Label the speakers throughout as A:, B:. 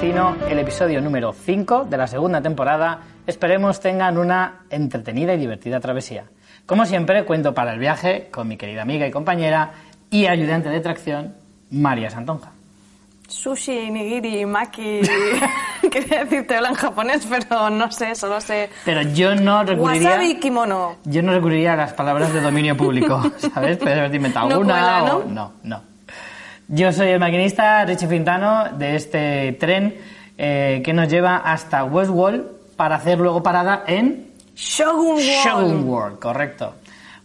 A: destino, el episodio número 5 de la segunda temporada. Esperemos tengan una entretenida y divertida travesía. Como siempre, cuento para el viaje con mi querida amiga y compañera y ayudante de tracción, María Santonja.
B: Sushi, nigiri, maki. Quería decirte hola en japonés, pero no sé, solo sé.
A: Pero yo no recurriría.
B: Wasabi kimono.
A: Yo no recurriría a las palabras de dominio público, ¿sabes? Puedes haberte inventado
B: No
A: una
B: cuela, ¿no?
A: o. No, no. Yo soy el maquinista Richie Fintano de este tren eh, que nos lleva hasta Westwall para hacer luego parada en
B: Shogun World.
A: Shogun World, correcto.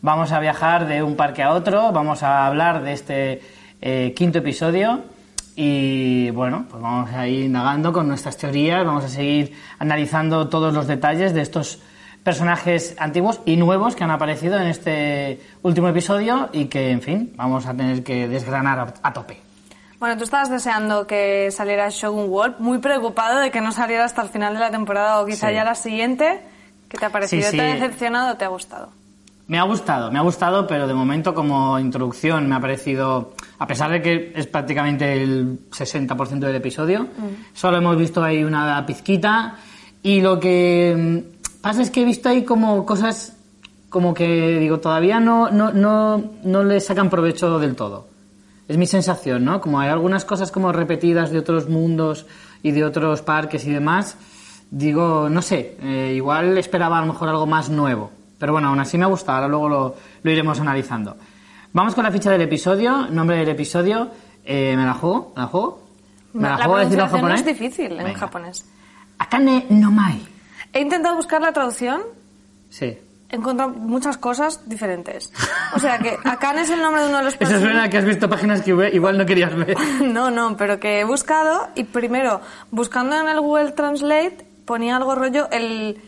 A: Vamos a viajar de un parque a otro, vamos a hablar de este eh, quinto episodio y bueno, pues vamos a ir indagando con nuestras teorías, vamos a seguir analizando todos los detalles de estos personajes antiguos y nuevos que han aparecido en este último episodio y que, en fin, vamos a tener que desgranar a, tope.
B: Bueno, tú estabas deseando que saliera Shogun World, muy preocupado de que no saliera hasta el final de la temporada o quizá
A: Sí.
B: ya la siguiente. ¿Qué te ha parecido?
A: Sí, sí.
B: ¿Te ha decepcionado o te ha gustado?
A: Me ha gustado, me ha gustado, pero de momento como introducción me ha parecido, a pesar de que es prácticamente el 60% del episodio, solo hemos visto ahí una pizquita y lo que mm, pasa es que he visto ahí como cosas como que digo, todavía no, no, no, no le sacan provecho del todo. Es mi sensación, ¿no? Como hay algunas cosas como repetidas de otros mundos y de otros parques y demás, digo, no sé, eh, igual esperaba a lo mejor algo más nuevo. Pero bueno, aún así me ha gustado, ahora luego lo, lo iremos analizando. Vamos con la ficha del episodio, nombre del episodio, eh, ¿me la juego? ¿Me la juego? ¿Me la, juego a decirlo en
B: pronunciación no
A: japonés?
B: es difícil en
A: Venga.
B: japonés.
A: Akane no mai.
B: He intentado buscar la traducción,
A: Sí.
B: he encontrado muchas cosas diferentes. O sea que Akane es el nombre de uno de los
A: Eso
B: personajes.
A: suena a que has visto páginas que igual no querías ver.
B: No, no, pero que he buscado y primero, buscando en el Google Translate, ponía algo rollo el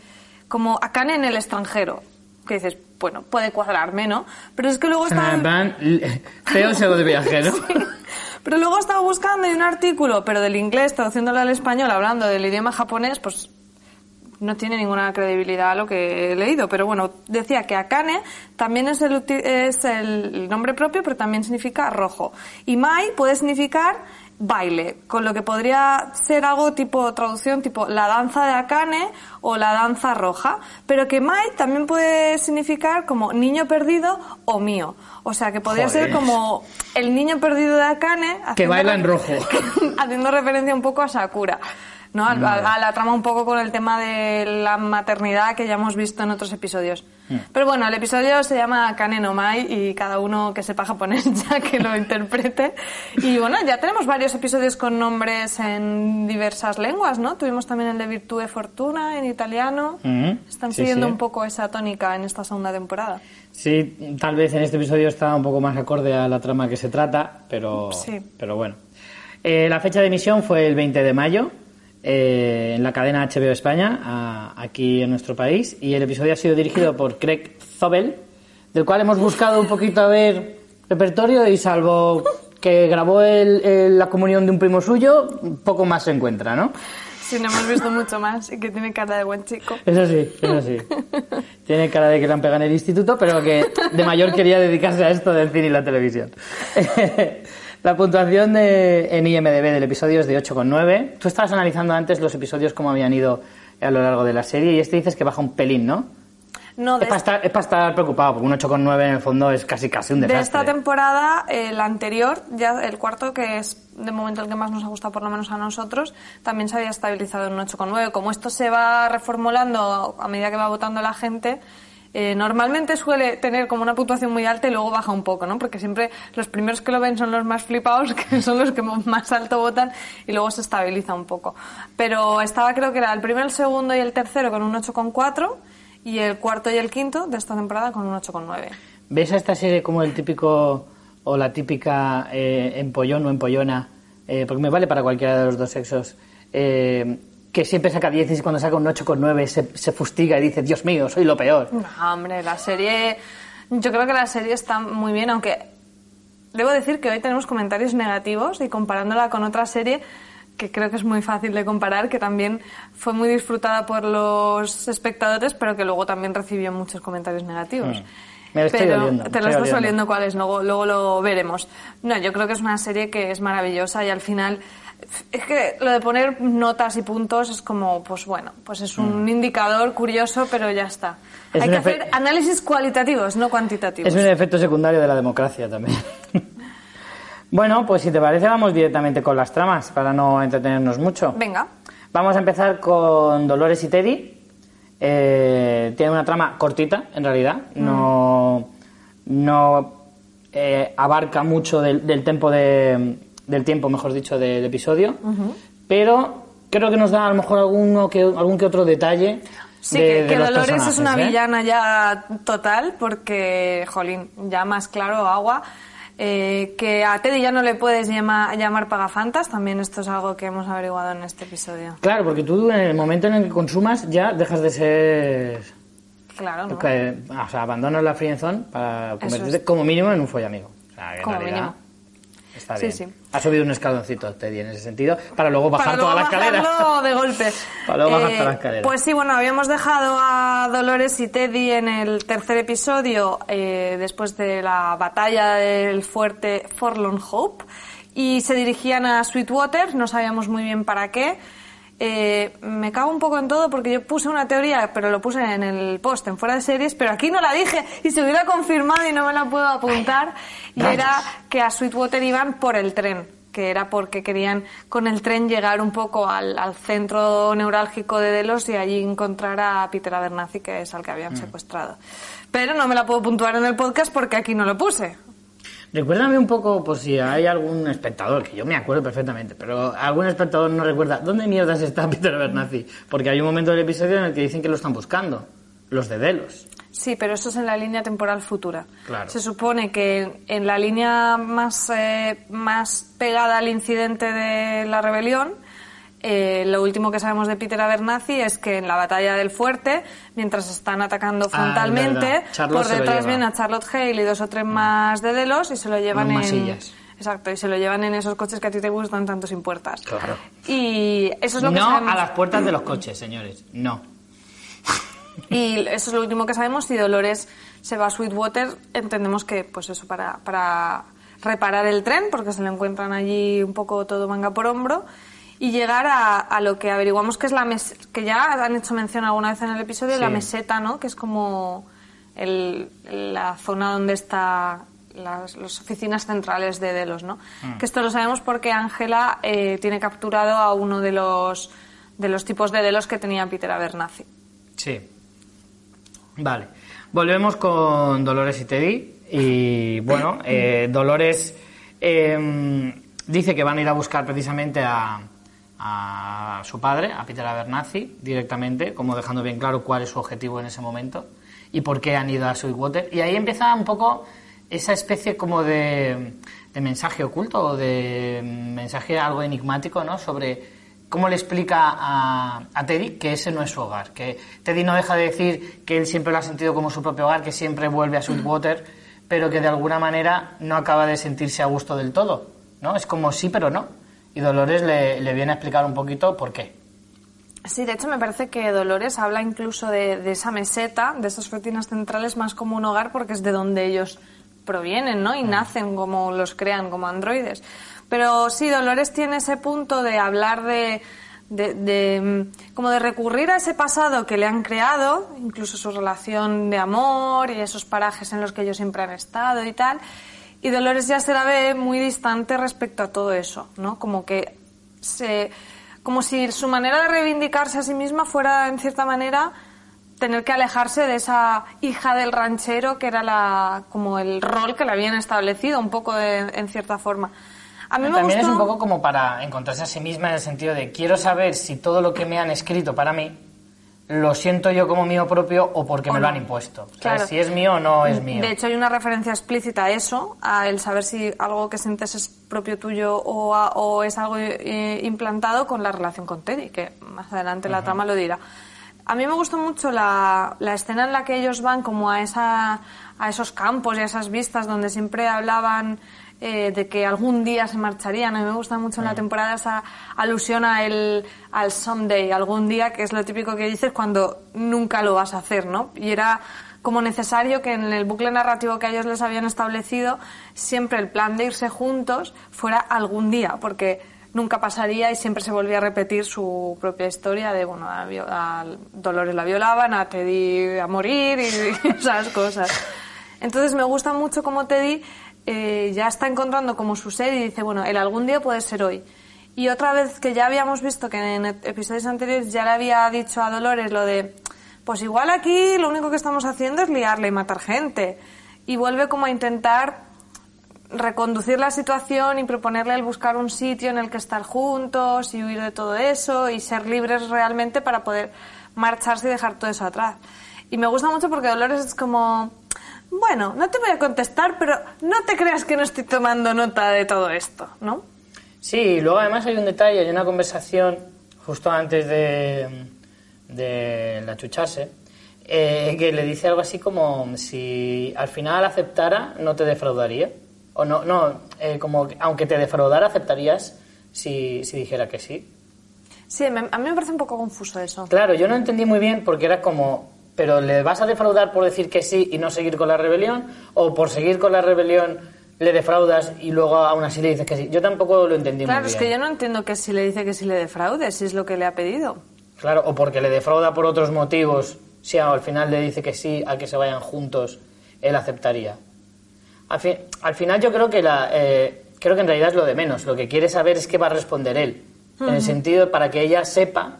B: como Akane en el extranjero. Que dices, bueno, puede cuadrarme, ¿no? Pero es que luego estaba...
A: L- feo se de viajero.
B: Pero luego estaba buscando y un artículo, pero del inglés, traduciéndolo al español, hablando del idioma japonés, pues no tiene ninguna credibilidad lo que he leído. Pero bueno, decía que Akane también es el, es el nombre propio, pero también significa rojo. Y Mai puede significar baile, con lo que podría ser algo tipo traducción, tipo la danza de Akane o la danza roja. Pero que Mai también puede significar como niño perdido o mío. O sea, que podría
A: Joder.
B: ser como el niño perdido de Akane.
A: Que baila en rojo.
B: haciendo referencia un poco a Sakura. ¿No? A, a- a la trama un poco con el tema de la maternidad que ya hemos visto en otros episodios.
A: Hmm.
B: Pero bueno, el episodio se llama Kane no Mai y cada uno que sepa japonés ya que lo interprete. Y bueno, ya tenemos varios episodios con nombres en diversas lenguas, ¿no? Tuvimos también el de Virtue Fortuna en italiano.
A: Ujú.
B: Están
A: Sí,
B: siguiendo
A: sí.
B: un poco esa tónica en esta segunda temporada.
A: Sí, tal vez en este episodio está un poco más acorde a la trama que se trata, pero,
B: Sí.
A: pero bueno. Eh, la fecha de emisión fue el 20 de mayo eh, en la cadena HBO España, a- aquí en nuestro país, y el episodio ha sido dirigido por Craig Zobel, del cual hemos buscado un poquito a ver repertorio y salvo que grabó el- el- la comunión de un primo suyo, poco más se encuentra, ¿no?
B: Sí, no hemos visto mucho más y que tiene cara de buen chico.
A: Eso sí, eso sí. Tiene cara de que le han pegado en el instituto, pero que de mayor quería dedicarse a esto del cine y la televisión. La puntuación de, en IMDB del episodio es de 8,9. Tú estabas analizando antes los episodios cómo habían ido a lo largo de la serie y este dices que baja un pelín, ¿no?
B: No,
A: Es
B: de,
A: para, estar, es para estar preocupado, porque un 8,9 en el fondo es casi casi un
B: de
A: desastre.
B: esta temporada, el anterior, ya el cuarto, que es de momento el que más nos ha gustado, por lo menos a nosotros, también se había estabilizado en un 8,9. Como esto se va reformulando a medida que va votando la gente, eh, normalmente suele tener como una puntuación muy alta y luego baja un poco, ¿no? Porque siempre los primeros que lo ven son los más flipados, que son los que más alto votan y luego se estabiliza un poco. Pero estaba creo que era el primero, el segundo y el tercero con un 8,4 y el cuarto y el quinto de esta temporada con un 8,9.
A: ¿Ves a esta serie como el típico o la típica eh, empollón o empollona? eh, porque me vale para cualquiera de los dos sexos. Que siempre saca 10 y cuando saca un 8,9 se, se fustiga y dice, Dios mío, soy lo peor.
B: No, hombre, la serie. Yo creo que la serie está muy bien, aunque debo decir que hoy tenemos comentarios negativos y comparándola con otra serie que creo que es muy fácil de comparar, que también fue muy disfrutada por los espectadores, pero que luego también recibió muchos comentarios negativos.
A: Mm. Me lo estoy
B: pero
A: oliendo,
B: te
A: estoy
B: lo estás
A: oliendo
B: cuáles, luego, luego lo veremos. No, yo creo que es una serie que es maravillosa y al final es que lo de poner notas y puntos es como, pues bueno, pues es un indicador curioso, pero ya está.
A: Mm. Es
B: Hay que hacer análisis cualitativos, no cuantitativos.
A: Es un efecto secundario de la democracia también. bueno, pues si te parece vamos directamente con las tramas para no entretenernos mucho.
B: Venga.
A: Vamos a empezar con Dolores y Teddy. Eh, tiene una trama cortita, en realidad. No, no eh, abarca mucho del, del tiempo de, del tiempo, mejor dicho, del episodio. Pero creo que nos da a lo mejor alguno que, algún que otro detalle.
B: Sí,
A: de-
B: que,
A: de
B: que
A: los
B: Dolores es una
A: ¿eh?
B: villana ya total, porque, jolín, ya más claro, agua. Eh, que a Teddy ya no le puedes llama- llamar pagafantas, también esto es algo que hemos averiguado en este episodio.
A: Claro, porque tú en el momento en el que consumas ya dejas de ser...
B: Claro, ¿no?
A: que- o sea, abandonas la friendzone para convertirte
B: es.
A: como mínimo en un follamigo. O sea, que
B: Como mínimo.
A: Está
B: Sí,
A: bien.
B: sí.
A: Ha subido un escaloncito Teddy en ese sentido para luego bajar
B: Para
A: toda la
B: luego
A: escalera.
B: de golpe.
A: Para luego bajar
B: Eh,
A: toda la escalera.
B: Pues sí, bueno, habíamos dejado a Dolores y Teddy en el tercer episodio eh, después de la batalla del fuerte Forlorn Hope y se dirigían a Sweetwater, no sabíamos muy bien para qué. Eh, me cago un poco en todo porque yo puse una teoría, pero lo puse en el post, en fuera de series, pero aquí no la dije y se hubiera confirmado y no me la puedo apuntar. Y
A: Rayos.
B: era que a Sweetwater iban por el tren, que era porque querían con el tren llegar un poco al, al centro neurálgico de Delos y allí encontrar a Peter Abernathy, que es al que
A: Mm.
B: habían secuestrado. Pero no me la puedo puntuar en el podcast porque aquí no lo puse.
A: Recuérdame un poco, por si hay algún espectador, que yo me acuerdo perfectamente, pero algún espectador no recuerda, ¿dónde mierdas está Peter Abernathy? Porque hay un momento del episodio en el que dicen que lo están buscando, los de Delos.
B: Sí, pero eso es en la línea temporal futura.
A: Claro.
B: Se supone que en la línea más, eh, más pegada al incidente de la rebelión, eh, lo último que sabemos de Peter Abernathy es que en la batalla del fuerte, mientras están atacando
A: Ah,
B: frontalmente, por detrás
A: lleva. Mm.
B: viene a Charlotte Hale y dos o tres más de Delos y se lo llevan en... Exacto, y se lo llevan en esos coches que a ti te gustan tanto sin puertas.
A: Claro.
B: Y eso es lo que
A: no
B: sabemos.
A: a las puertas de los coches, señores, no.
B: Y eso es lo último que sabemos. Si Dolores se va a Sweetwater, entendemos que, pues eso, para, para reparar el tren, porque se lo encuentran allí un poco todo manga por hombro, y llegar a, a lo que averiguamos que es la mes que ya han hecho mención alguna vez en el episodio,
A: Sí.
B: la meseta, ¿no? Que es como el- la zona donde está las, las oficinas centrales de Delos, ¿no?
A: Mm.
B: Que esto lo sabemos porque Ángela eh, tiene capturado a uno de los de los tipos de Delos que tenía Peter Abernathy.
A: Sí. Vale. Volvemos con Dolores y Teddy. Y bueno, eh, Dolores eh, dice que van a ir a buscar precisamente a, a su padre, a Peter Abernathy, directamente, como dejando bien claro cuál es su objetivo en ese momento y por qué han ido a Sweetwater. Y ahí empieza un poco esa especie como de, mensaje oculto o de mensaje algo enigmático, ¿no? Sobre cómo le explica a, a Teddy que ese no es su hogar. Que Teddy no deja de decir que él siempre lo ha sentido como su propio hogar, que siempre vuelve a Sweetwater, pero que de alguna manera no acaba de sentirse a gusto del todo, ¿no? Es como sí, pero no. Y Dolores le, le viene a explicar un poquito por qué.
B: Sí, de hecho me parece que Dolores habla incluso de, de esa meseta, de esas oficinas centrales, más como un hogar porque es de donde ellos provienen, ¿no? Y nacen como los crean, como androides. Pero sí, Dolores tiene ese punto de hablar de, de, de, mm, como de recurrir a ese pasado que le han creado, incluso su relación de amor y esos parajes en los que ellos siempre han estado y tal. Y Dolores ya se la ve muy distante respecto a todo eso, ¿no? Como que se, como si su manera de reivindicarse a sí misma fuera, en cierta manera, tener que alejarse de esa hija del ranchero que era la, como el rol que le habían establecido, un poco de- en cierta forma. A mí me
A: También es un poco como para encontrarse a sí misma en el sentido de quiero saber si todo lo que me han escrito para mí lo siento yo como mío propio o porque
B: O
A: me lo
B: no.
A: han impuesto. O sea,
B: Claro.
A: si es mío o no es mío.
B: De hecho, hay una referencia explícita a eso, a el saber si algo que sientes es propio tuyo o, a- o es algo eh, implantado con la relación con Teddy, que más adelante la trama lo dirá. A mí me gustó mucho la, la escena en la que ellos van como a, esa, a esos campos y a esas vistas donde siempre hablaban eh, de que algún día se marcharían. A mí me gusta mucho en la temporada esa alusión a el, al someday, algún día, que es lo típico que dices cuando nunca lo vas a hacer, ¿no? Y era como necesario que en el bucle narrativo que ellos les habían establecido, siempre el plan de irse juntos fuera algún día, porque nunca pasaría y siempre se volvía a repetir su propia historia de, bueno, a, Dolores la violaban, a Teddy a morir y esas cosas. Entonces me gusta mucho como Teddy eh, ya está encontrando como su ser y dice, bueno, el algún día puede ser hoy. Y otra vez que ya habíamos visto que en episodios anteriores ya le había dicho a Dolores lo de, pues igual aquí lo único que estamos haciendo es liarle y matar gente. Y vuelve como a intentar reconducir la situación y proponerle el buscar un sitio en el que estar juntos y huir de todo eso y ser libres realmente para poder marcharse y dejar todo eso atrás. Y me gusta mucho porque Dolores es como, bueno, no te voy a contestar, pero no te creas que no estoy tomando nota de todo esto, ¿no?
A: Sí, y luego además hay un detalle, hay una conversación justo antes de, de la chucharse, eh, que le dice algo así como si al final aceptara, no te defraudaría. O no, no, eh, como que aunque te defraudara, aceptarías si, si dijera que sí.
B: Sí, me- a mí me parece un poco confuso eso.
A: Claro, yo no entendí muy bien porque era como, pero ¿le vas a defraudar por decir que sí y no seguir con la rebelión? ¿O por seguir con la rebelión le defraudas y luego aún así le dices que sí? Yo tampoco lo entendí
B: Claro,
A: muy
B: es
A: bien.
B: que yo no entiendo que si le dice que si le defraude, si es lo que le ha pedido.
A: Claro, o porque le defrauda por otros motivos, si al final le dice que sí a que se vayan juntos, él aceptaría. Al, fin- al final yo creo que la, eh, creo que en realidad es lo de menos. Lo que quiere saber es qué va a responder él. En el sentido para que ella sepa,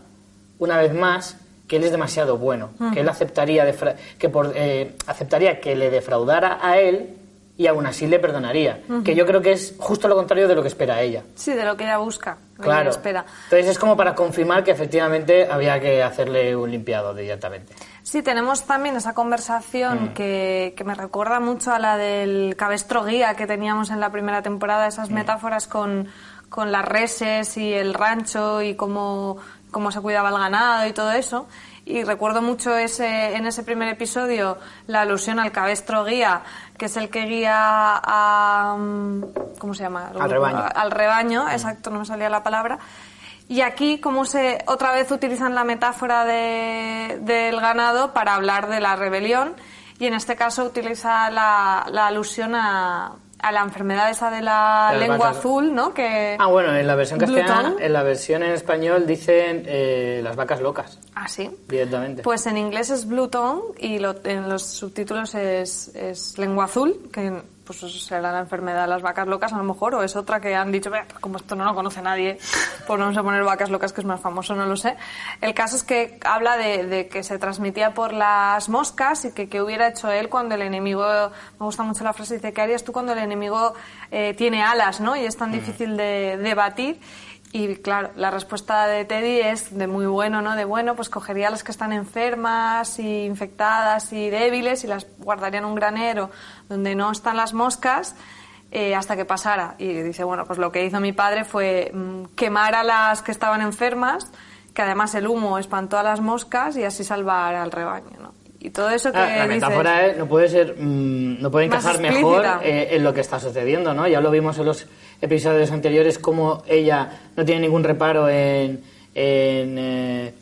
A: una vez más, que él es demasiado bueno. Que él aceptaría, defra- que por, eh, aceptaría que le defraudara a él y aún así le perdonaría. Que yo creo que es justo lo contrario de lo que espera ella.
B: Sí, de lo que ella busca, lo que
A: Claro.
B: espera.
A: Entonces es como para confirmar que efectivamente había que hacerle un limpiado directamente.
B: Sí, tenemos también esa
A: Mm.
B: conversación que, que me recuerda mucho a la del cabestro guía que teníamos en la primera temporada,
A: Mm.
B: esas metáforas con, con las reses y el rancho y cómo, cómo se cuidaba el ganado y todo eso. Y recuerdo mucho ese, en ese primer episodio la alusión al cabestro guía, que es el que guía a... mm, ¿Cómo se llama?
A: Al rebaño.
B: Al rebaño, exacto, no me salía la palabra. Y aquí, como se otra vez utilizan la metáfora de- del ganado para hablar de la rebelión, y en este caso utiliza la, la alusión a, a la enfermedad esa de la lengua
A: vacas.
B: azul, ¿no? Que
A: Ah, bueno, en la versión castellana, en la versión en español dicen eh, las vacas locas,
B: Ah, sí.
A: directamente.
B: Pues en inglés es blue tongue y lo- en los subtítulos es, es lengua azul, que pues eso será la enfermedad de las vacas locas a lo mejor, o es otra que han dicho, "Bah, como esto no lo conoce nadie, pues vamos a poner vacas locas que es más famoso, no lo sé. El caso es que habla de, de que se transmitía por las moscas y que qué hubiera hecho él cuando el enemigo, me gusta mucho la frase, dice, ¿qué harías tú cuando el enemigo eh, tiene alas, ¿no? Y es tan difícil de, de batir. Y claro, la respuesta de Teddy es de muy bueno, ¿no? De bueno, pues cogería a las que están enfermas y infectadas y débiles y las guardaría en un granero donde no están las moscas eh, hasta que pasara. Y dice, bueno, pues lo que hizo mi padre fue mm, quemar a las que estaban enfermas, que además el humo espantó a las moscas y así salvar al rebaño, ¿no? Y todo eso que
A: Ah, la
B: dices-
A: metáfora es- no puede ser, mm, no puede encajar mejor eh, en lo que está sucediendo, ¿no? Ya lo vimos en los episodios anteriores cómo ella no tiene ningún reparo en, en, eh,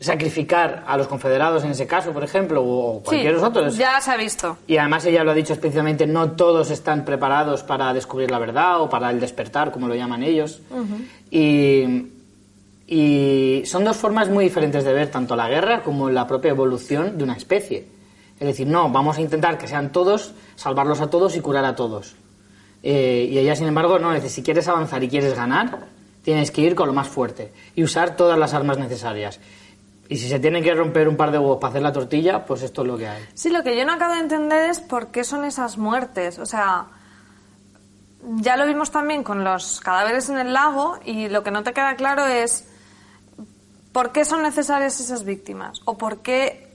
A: sacrificar a los confederados en ese caso, por ejemplo, o
B: Sí,
A: cualquier otro.
B: ya se ha visto.
A: Y además ella lo ha dicho especialmente, no todos están preparados para descubrir la verdad o para el despertar, como lo llaman ellos. y, Y son dos formas muy diferentes de ver tanto la guerra como la propia evolución de una especie. Es decir, no, vamos a intentar que sean todos, salvarlos a todos y curar a todos. Eh, y ella, sin embargo, no, dice, si quieres avanzar y quieres ganar, tienes que ir con lo más fuerte y usar todas las armas necesarias. Y si se tiene que romper un par de huevos para hacer la tortilla, pues esto es lo que hay.
B: Sí, lo que yo no acabo de entender es por qué son esas muertes. O sea, ya lo vimos también con los cadáveres en el lago y lo que no te queda claro es por qué son necesarias esas víctimas o por qué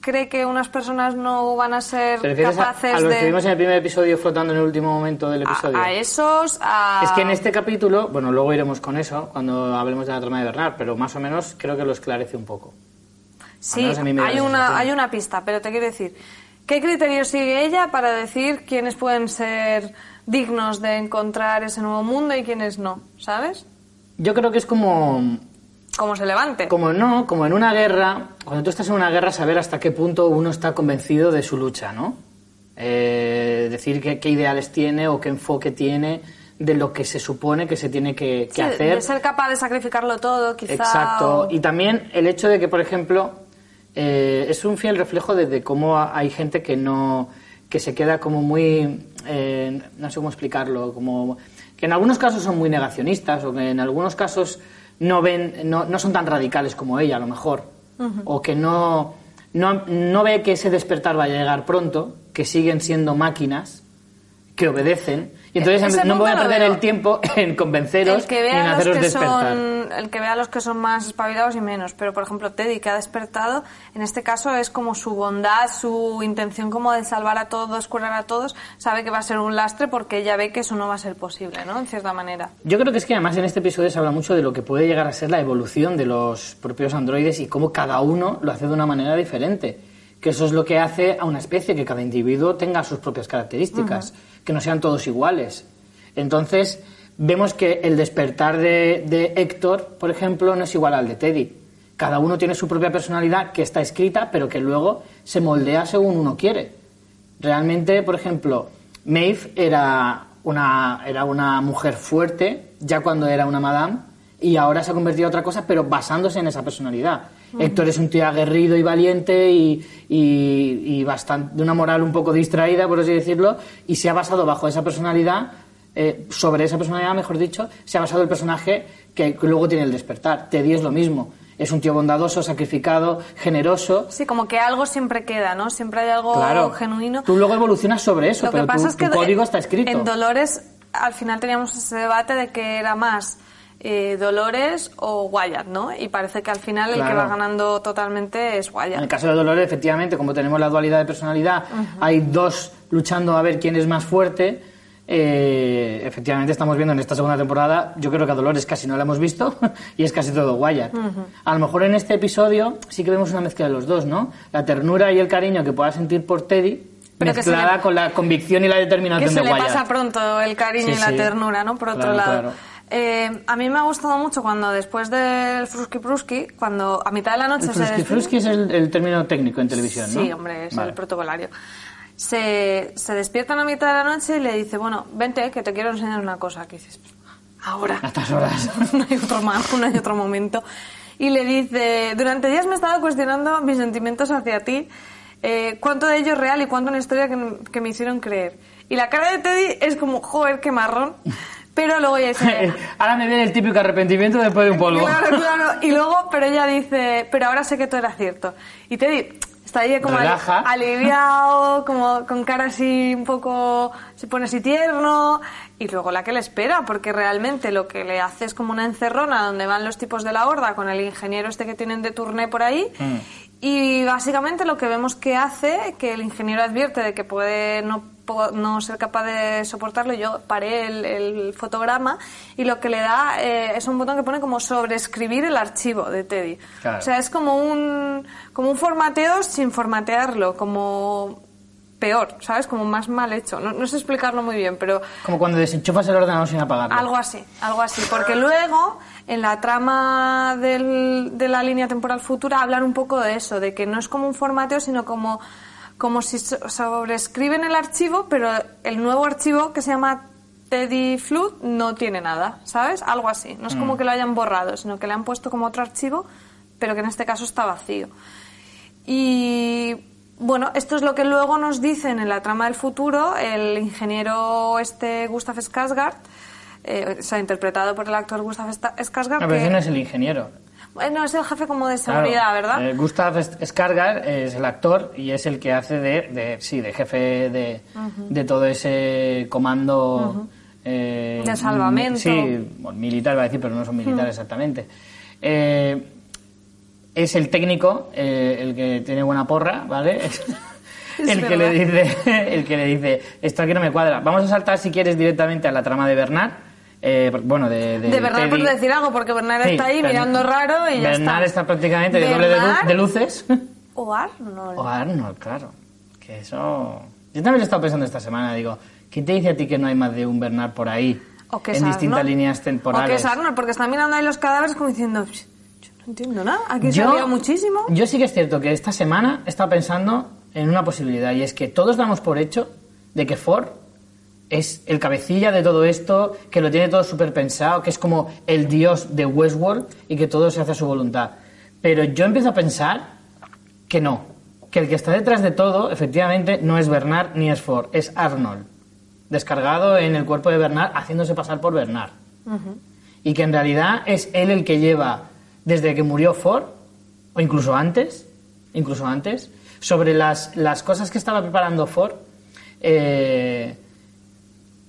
B: cree que unas personas no van a ser
A: ¿Te refieres a-
B: capaces
A: a, los
B: de...
A: que vimos en el primer episodio flotando en el último momento del episodio?
B: a, a esos, a...
A: Es que en este capítulo, bueno, luego iremos con eso cuando hablemos de la trama de Bernard, pero más o menos creo que lo esclarece un poco.
B: Sí, hay una, hay una pista, pero te quiero decir, ¿qué criterios sigue ella para decir quiénes pueden ser dignos de encontrar ese nuevo mundo y quiénes no? ¿Sabes?
A: Yo creo que es como,
B: Cómo se levante.
A: como no, como en una guerra, cuando tú estás en una guerra, saber hasta qué punto uno está convencido de su lucha, ¿no? Eh, decir qué, qué ideales tiene o qué enfoque tiene de lo que se supone que se tiene que, que
B: Sí,
A: hacer.
B: de ser capaz de sacrificarlo todo, quizá.
A: Exacto.
B: o-
A: Y también el hecho de que, por ejemplo, eh, es un fiel reflejo de, de cómo ha- hay gente que no que se queda como muy eh, no sé cómo explicarlo como que en algunos casos son muy negacionistas o que en algunos casos no ven no, no son tan radicales como ella a lo mejor. O que no, no no ve que ese despertar va a llegar pronto que siguen siendo máquinas que obedecen. Y entonces
B: Ese
A: no voy a perder el tiempo en convenceros
B: el que
A: ni en
B: vea los
A: haceros
B: que
A: despertar.
B: son el que vea a los que son más espabilados y menos. Pero por ejemplo Teddy que ha despertado en este caso es como su bondad su intención como de salvar a todos curar a todos sabe que va a ser un lastre porque ella ve que eso no va a ser posible no en cierta manera.
A: Yo creo que es que además en este episodio se habla mucho de lo que puede llegar a ser la evolución de los propios androides y cómo cada uno lo hace de una manera diferente. Que eso es lo que hace a una especie, que cada individuo tenga sus propias características, que no sean todos iguales. Entonces, vemos que el despertar de, de Héctor, por ejemplo, no es igual al de Teddy. Cada uno tiene su propia personalidad que está escrita, pero que luego se moldea según uno quiere. Realmente, por ejemplo, Maeve era una, era una mujer fuerte ya cuando era una madame y ahora se ha convertido en otra cosa, pero basándose en esa personalidad. Héctor es un tío aguerrido y valiente y, y, y bastante, de una moral un poco distraída, por así decirlo, y se ha basado bajo esa personalidad, eh, sobre esa personalidad, mejor dicho, se ha basado el personaje que, luego tiene el despertar. Teddy es lo mismo. Es un tío bondadoso, sacrificado, generoso,
B: sí como que algo siempre queda no siempre hay algo
A: Claro.
B: genuino
A: Tú luego evolucionas sobre eso,
B: Lo
A: pero
B: que pasa
A: tu,
B: es que
A: tu código está escrito.
B: En Dolores, al final teníamos ese debate de que era más eh, Dolores o Wyatt, ¿no? Y parece que al final el que va ganando totalmente es
A: En
B: Wyatt.
A: el caso de Dolores, efectivamente, como tenemos la dualidad de personalidad, hay dos luchando a ver quién es más fuerte. eh, efectivamente, estamos viendo en esta segunda temporada, yo creo que a Dolores casi no la hemos visto y es casi todo Wyatt. A lo mejor en este episodio sí que vemos una mezcla de los dos, ¿no? La ternura y el cariño que pueda sentir por Teddy,
B: Pero que
A: mezclada
B: le-
A: con la convicción y la
B: Que
A: determinación
B: se
A: de
B: le
A: Wyatt.
B: pasa pronto el cariño
A: Sí,
B: y la
A: sí.
B: ternura, ¿no? Por otro
A: Claro,
B: lado.
A: claro.
B: Eh, a mí me ha gustado mucho cuando después del Fruski Pruski, cuando a mitad de la noche
A: El
B: se
A: fruski, es el, el término técnico en televisión, ¿no?
B: Sí, hombre, es
A: Vale.
B: el protocolario. Se, se despiertan a mitad de la noche y le dice, bueno, vente, que te quiero enseñar una cosa. Que dices, ahora.
A: A estas horas.
B: no hay otro más, no hay otro momento. Y le dice, durante días me he estado cuestionando mis sentimientos hacia ti, eh, cuánto de ello es real y cuánto una historia que, que me hicieron creer. Y la cara de Teddy es como, joder, qué marrón. Pero luego ella dice,
A: Ahora me viene el típico arrepentimiento después de un polvo.
B: Claro, claro. Y luego, pero ella dice, pero ahora sé que todo era cierto. Y Teddy está ahí como
A: Relaja.
B: aliviado, como con cara así un poco, se pone así tierno. Y luego la que le espera, porque realmente lo que le hace es como una encerrona donde van los tipos de la horda con el ingeniero este que tienen de turné por ahí.
A: Mm.
B: Y básicamente lo que vemos que hace, que el ingeniero advierte de que puede no, no ser capaz de soportarlo, yo paré el, el fotograma y lo que le da eh, es un botón que pone como sobreescribir el archivo de Teddy.
A: Claro.
B: O sea, es como un, como un formateo sin formatearlo, como peor, ¿sabes? Como más mal hecho. No, no sé explicarlo muy bien, pero
A: Como cuando desenchufas el ordenador sin apagarlo.
B: algo así, algo así. Porque luego, en la trama del- de la línea temporal futura, hablan un poco de eso, de que no es como un formateo, sino como, como si so- sobrescriben el archivo, pero el nuevo archivo que se llama Teddy Flood no tiene nada, ¿sabes? Algo así. No es como que lo hayan borrado, sino que le han puesto como otro archivo, pero que en este caso está vacío. Y bueno, esto es lo que luego nos dicen en la trama del futuro el ingeniero este Gustav Skarsgård, eh, o sea, interpretado por el actor Gustav Sta- Skarsgård.
A: A veces
B: que-
A: no es el ingeniero.
B: Bueno, es el jefe como de seguridad,
A: Claro,
B: ¿verdad?
A: eh, Gustav Skarsgård es el actor y es el que hace de, de- sí, de jefe de, de todo ese comando eh,
B: De salvamento.
A: Sí, bueno, militar iba a decir, pero no son militares exactamente. Eh, es el técnico, eh, el que tiene buena porra, ¿vale? el que le dice, el que le dice, esto aquí no me cuadra. Vamos a saltar si quieres directamente a la trama de Bernard. Eh, bueno, de, de,
B: de Bernard por
A: Teddy.
B: decir algo, porque Bernard
A: Sí,
B: está ahí mirando raro y ya está.
A: Bernard está prácticamente de doble de, lu- de luces.
B: O Arnold.
A: O Arnold, claro. Que eso... Yo también lo he estado pensando esta semana, digo, ¿quién te dice a ti que no hay más de un Bernard por ahí?
B: O que es
A: en distintas
B: Arnold.
A: líneas
B: O
A: temporales.
B: que es Arnold, porque está mirando ahí los cadáveres como diciendo, "Psh, yo no entiendo nada, aquí se
A: Yo-
B: muchísimo.
A: Yo sí que es cierto que esta semana he estado pensando en una posibilidad y es que todos damos por hecho de que Ford es el cabecilla de todo esto, que lo tiene todo súper pensado, que es como el dios de Westworld y que todo se hace a su voluntad. Pero yo empiezo a pensar que no, que el que está detrás de todo, efectivamente, no es Bernard ni es Ford, es Arnold, descargado en el cuerpo de Bernard, haciéndose pasar por Bernard. Y que en realidad es él el que lleva, desde que murió Ford, o incluso antes, incluso antes, sobre las, las cosas que estaba preparando Ford, eh,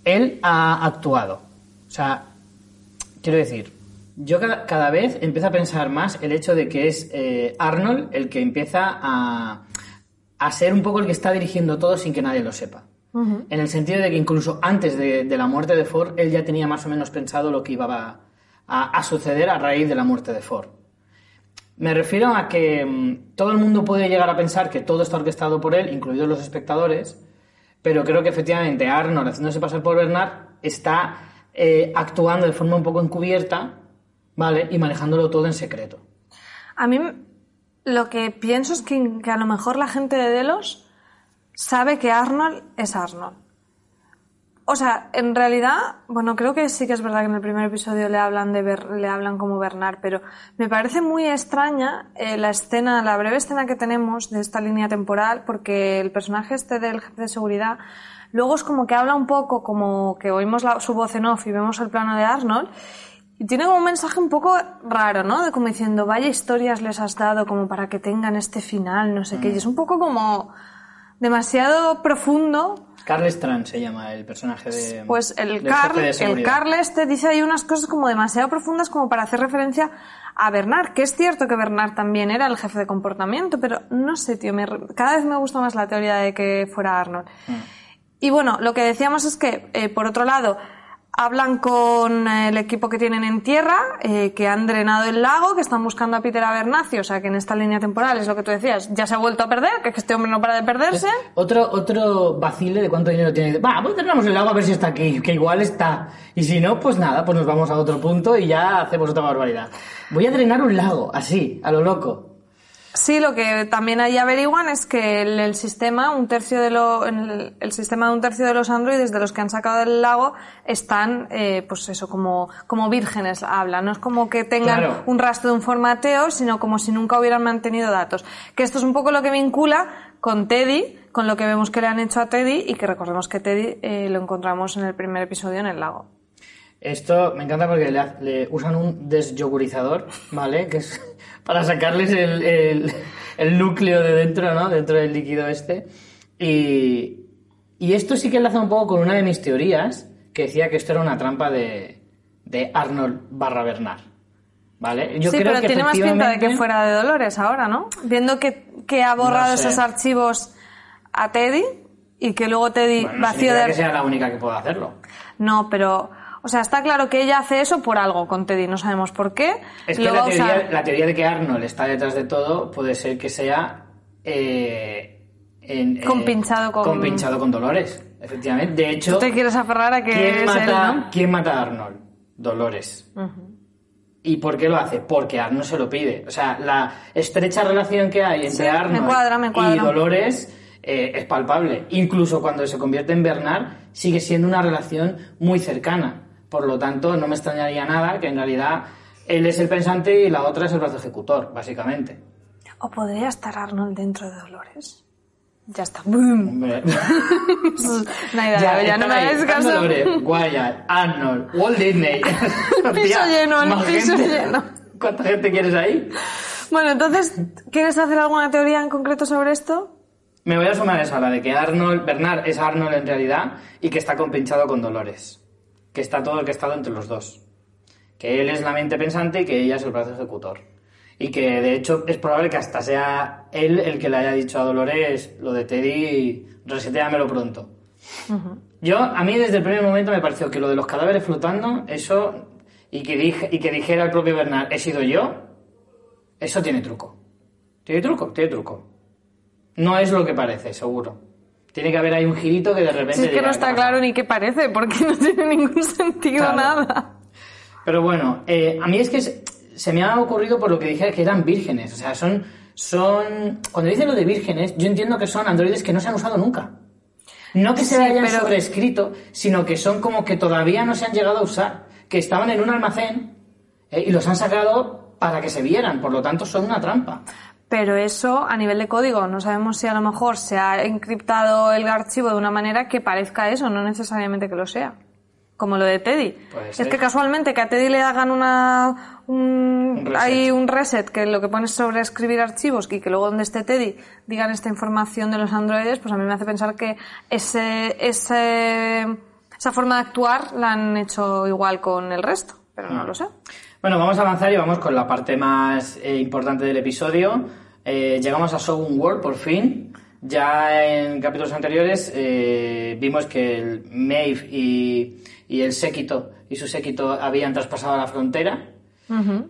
A: él ha actuado. O sea, quiero decir, yo cada, cada vez empiezo a pensar más el hecho de que es eh, Arnold el que empieza a, a ser un poco el que está dirigiendo todo sin que nadie lo sepa. En el sentido de que incluso antes de, de la muerte de Ford, él ya tenía más o menos pensado lo que iba a, a- a suceder a raíz de la muerte de Ford. Me refiero a que mm, todo el mundo puede llegar a pensar que todo está orquestado por él, incluidos los espectadores, pero creo que efectivamente Arnold, haciéndose pasar por Bernard, está eh, actuando de forma un poco encubierta, ¿vale? Y manejándolo todo en secreto.
B: A mí lo que pienso es que, que a lo mejor la gente de Delos sabe que Arnold es Arnold. O sea, en realidad, bueno, creo que sí que es verdad que en el primer episodio le hablan de le hablan como Bernard, pero me parece muy extraña eh, la escena, la breve escena que tenemos de esta línea temporal, porque el personaje este del jefe de seguridad luego es como que habla un poco, como que oímos la- su voz en off y vemos el plano de Arnold, y tiene como un mensaje un poco raro, ¿no? De como diciendo, vaya historias les has dado como para que tengan este final, no sé qué. Y es un poco como demasiado profundo.
A: Carl Strand se llama el personaje de.
B: Pues el Carl, el
A: seguridad.
B: Carl este dice ahí unas cosas como demasiado profundas como para hacer referencia a Bernard, que es cierto que Bernard también era el jefe de comportamiento, pero no sé, tío, me cada vez me gusta más la teoría de que fuera Arnold.
A: Mm.
B: Y bueno, lo que decíamos es que, eh, por otro lado, hablan con eh, el equipo que tienen en tierra, eh, que han drenado el lago, que están buscando a Peter Abernathy, o sea que en esta línea temporal es lo que tú decías, ya se ha vuelto a perder, que este hombre no para de perderse.
A: Otro, otro vacile de cuánto dinero tiene. Va, pues drenamos el agua a ver si está aquí, que igual está. Y si no, pues nada, pues nos vamos a otro punto y ya hacemos otra barbaridad. Voy a drenar un lago, así, a lo loco.
B: Sí, lo que también ahí averiguan es que el, el sistema, un tercio de lo, el, el sistema de un tercio de los androides de los que han sacado del lago están, eh, pues eso, como, como vírgenes hablan. No es como que tengan
A: Claro.
B: un rastro de un formateo, sino como si nunca hubieran mantenido datos. Que esto es un poco lo que vincula con Teddy, con lo que vemos que le han hecho a Teddy y que recordemos que Teddy eh, lo encontramos en el primer episodio en el lago.
A: Esto me encanta porque le, le usan un desyogurizador, ¿vale? Que es para sacarles el, el- el núcleo de dentro, ¿no? Dentro del líquido este. Y, y esto sí que enlaza un poco con una de mis teorías, que decía que esto era una trampa de, de Arnold barra Bernard. ¿Vale? Yo
B: sí,
A: creo
B: pero
A: que
B: tiene más pinta de que fuera de Dolores ahora, ¿no? Viendo que, que ha borrado
A: No sé.
B: esos archivos a Teddy y que luego Teddy
A: Bueno, no
B: vacío de...
A: que sea la única que pueda hacerlo.
B: No, pero... O sea, está claro que ella hace eso por algo con Teddy, no sabemos por qué.
A: Es que la teoría,
B: usar.
A: la teoría de que Arnold está detrás de todo puede ser que sea eh, en- eh,
B: Compinchado con-
A: compinchado con Dolores, efectivamente. De hecho,
B: Tú te quieres aferrar a que
A: ¿quién,
B: es
A: mata,
B: él, ¿no?
A: ¿quién mata a Arnold? Dolores. ¿Y por qué lo hace? Porque Arnold se lo pide. O sea, la estrecha relación que hay entre
B: Sí, me
A: Arnold
B: cuadra, me cuadra.
A: y Dolores eh, es palpable. Incluso cuando se convierte en Bernard, sigue siendo una relación muy cercana. Por lo tanto, no me extrañaría nada que en realidad él es el pensante y la otra es el brazo ejecutor, básicamente.
B: ¿O podría estar Arnold dentro de Dolores? Ya está. No hay idea, ya, no me hagáis caso.
A: Dolores, Arnold, Walt Disney.
B: Piso lleno, el piso
A: gente.
B: lleno.
A: ¿Cuánta gente quieres ahí?
B: Bueno, entonces, ¿quieres hacer alguna teoría en concreto sobre esto?
A: Me voy a sumar a esa, la de que Arnold, Bernard es Arnold en realidad y que está compinchado con Dolores. Que está todo el que ha estado entre los dos. Que él es la mente pensante y que ella es el brazo ejecutor. Y que de hecho es probable que hasta sea él el que le haya dicho a Dolores lo de Teddy, reseteamelo pronto. Yo, a mí desde el primer momento me pareció que lo de los cadáveres flotando, eso, y que, dije, y que dijera el propio Bernard, he sido yo, eso tiene truco. ¿Tiene truco? Tiene truco. No es lo que parece, seguro. Tiene que haber ahí un girito que de repente...
B: Si es que no
A: ¿qué
B: está claro ni qué parece, porque no tiene ningún sentido
A: Claro.
B: nada.
A: Pero bueno, eh, a mí es que se, se me ha ocurrido por lo que dije que eran vírgenes. O sea, son, son... Cuando dicen lo de vírgenes, yo entiendo que son androides que no se han usado nunca. No que se hayan
B: pero-
A: sobrescrito, sino que son como que todavía no se han llegado a usar. Que estaban en un almacén eh, y los han sacado para que se vieran. Por lo tanto, son una trampa.
B: Pero eso a nivel de código, no sabemos si a lo mejor se ha encriptado el archivo de una manera que parezca eso, no necesariamente que lo sea. Como lo de Teddy.
A: Puede
B: Es
A: ser.
B: que casualmente que a Teddy le hagan una, un, hay un reset que lo que pone es sobre escribir archivos y que luego donde esté Teddy digan esta información de los androides, pues a mí me hace pensar que ese, ese, esa forma de actuar la han hecho igual con el resto, pero
A: Mm.
B: no lo sé.
A: Bueno, vamos a avanzar y vamos con la parte más eh, importante del episodio. Eh, llegamos a Shogun World por fin. Ya en capítulos anteriores eh, vimos que el Maeve y, y el séquito y su séquito habían traspasado la frontera.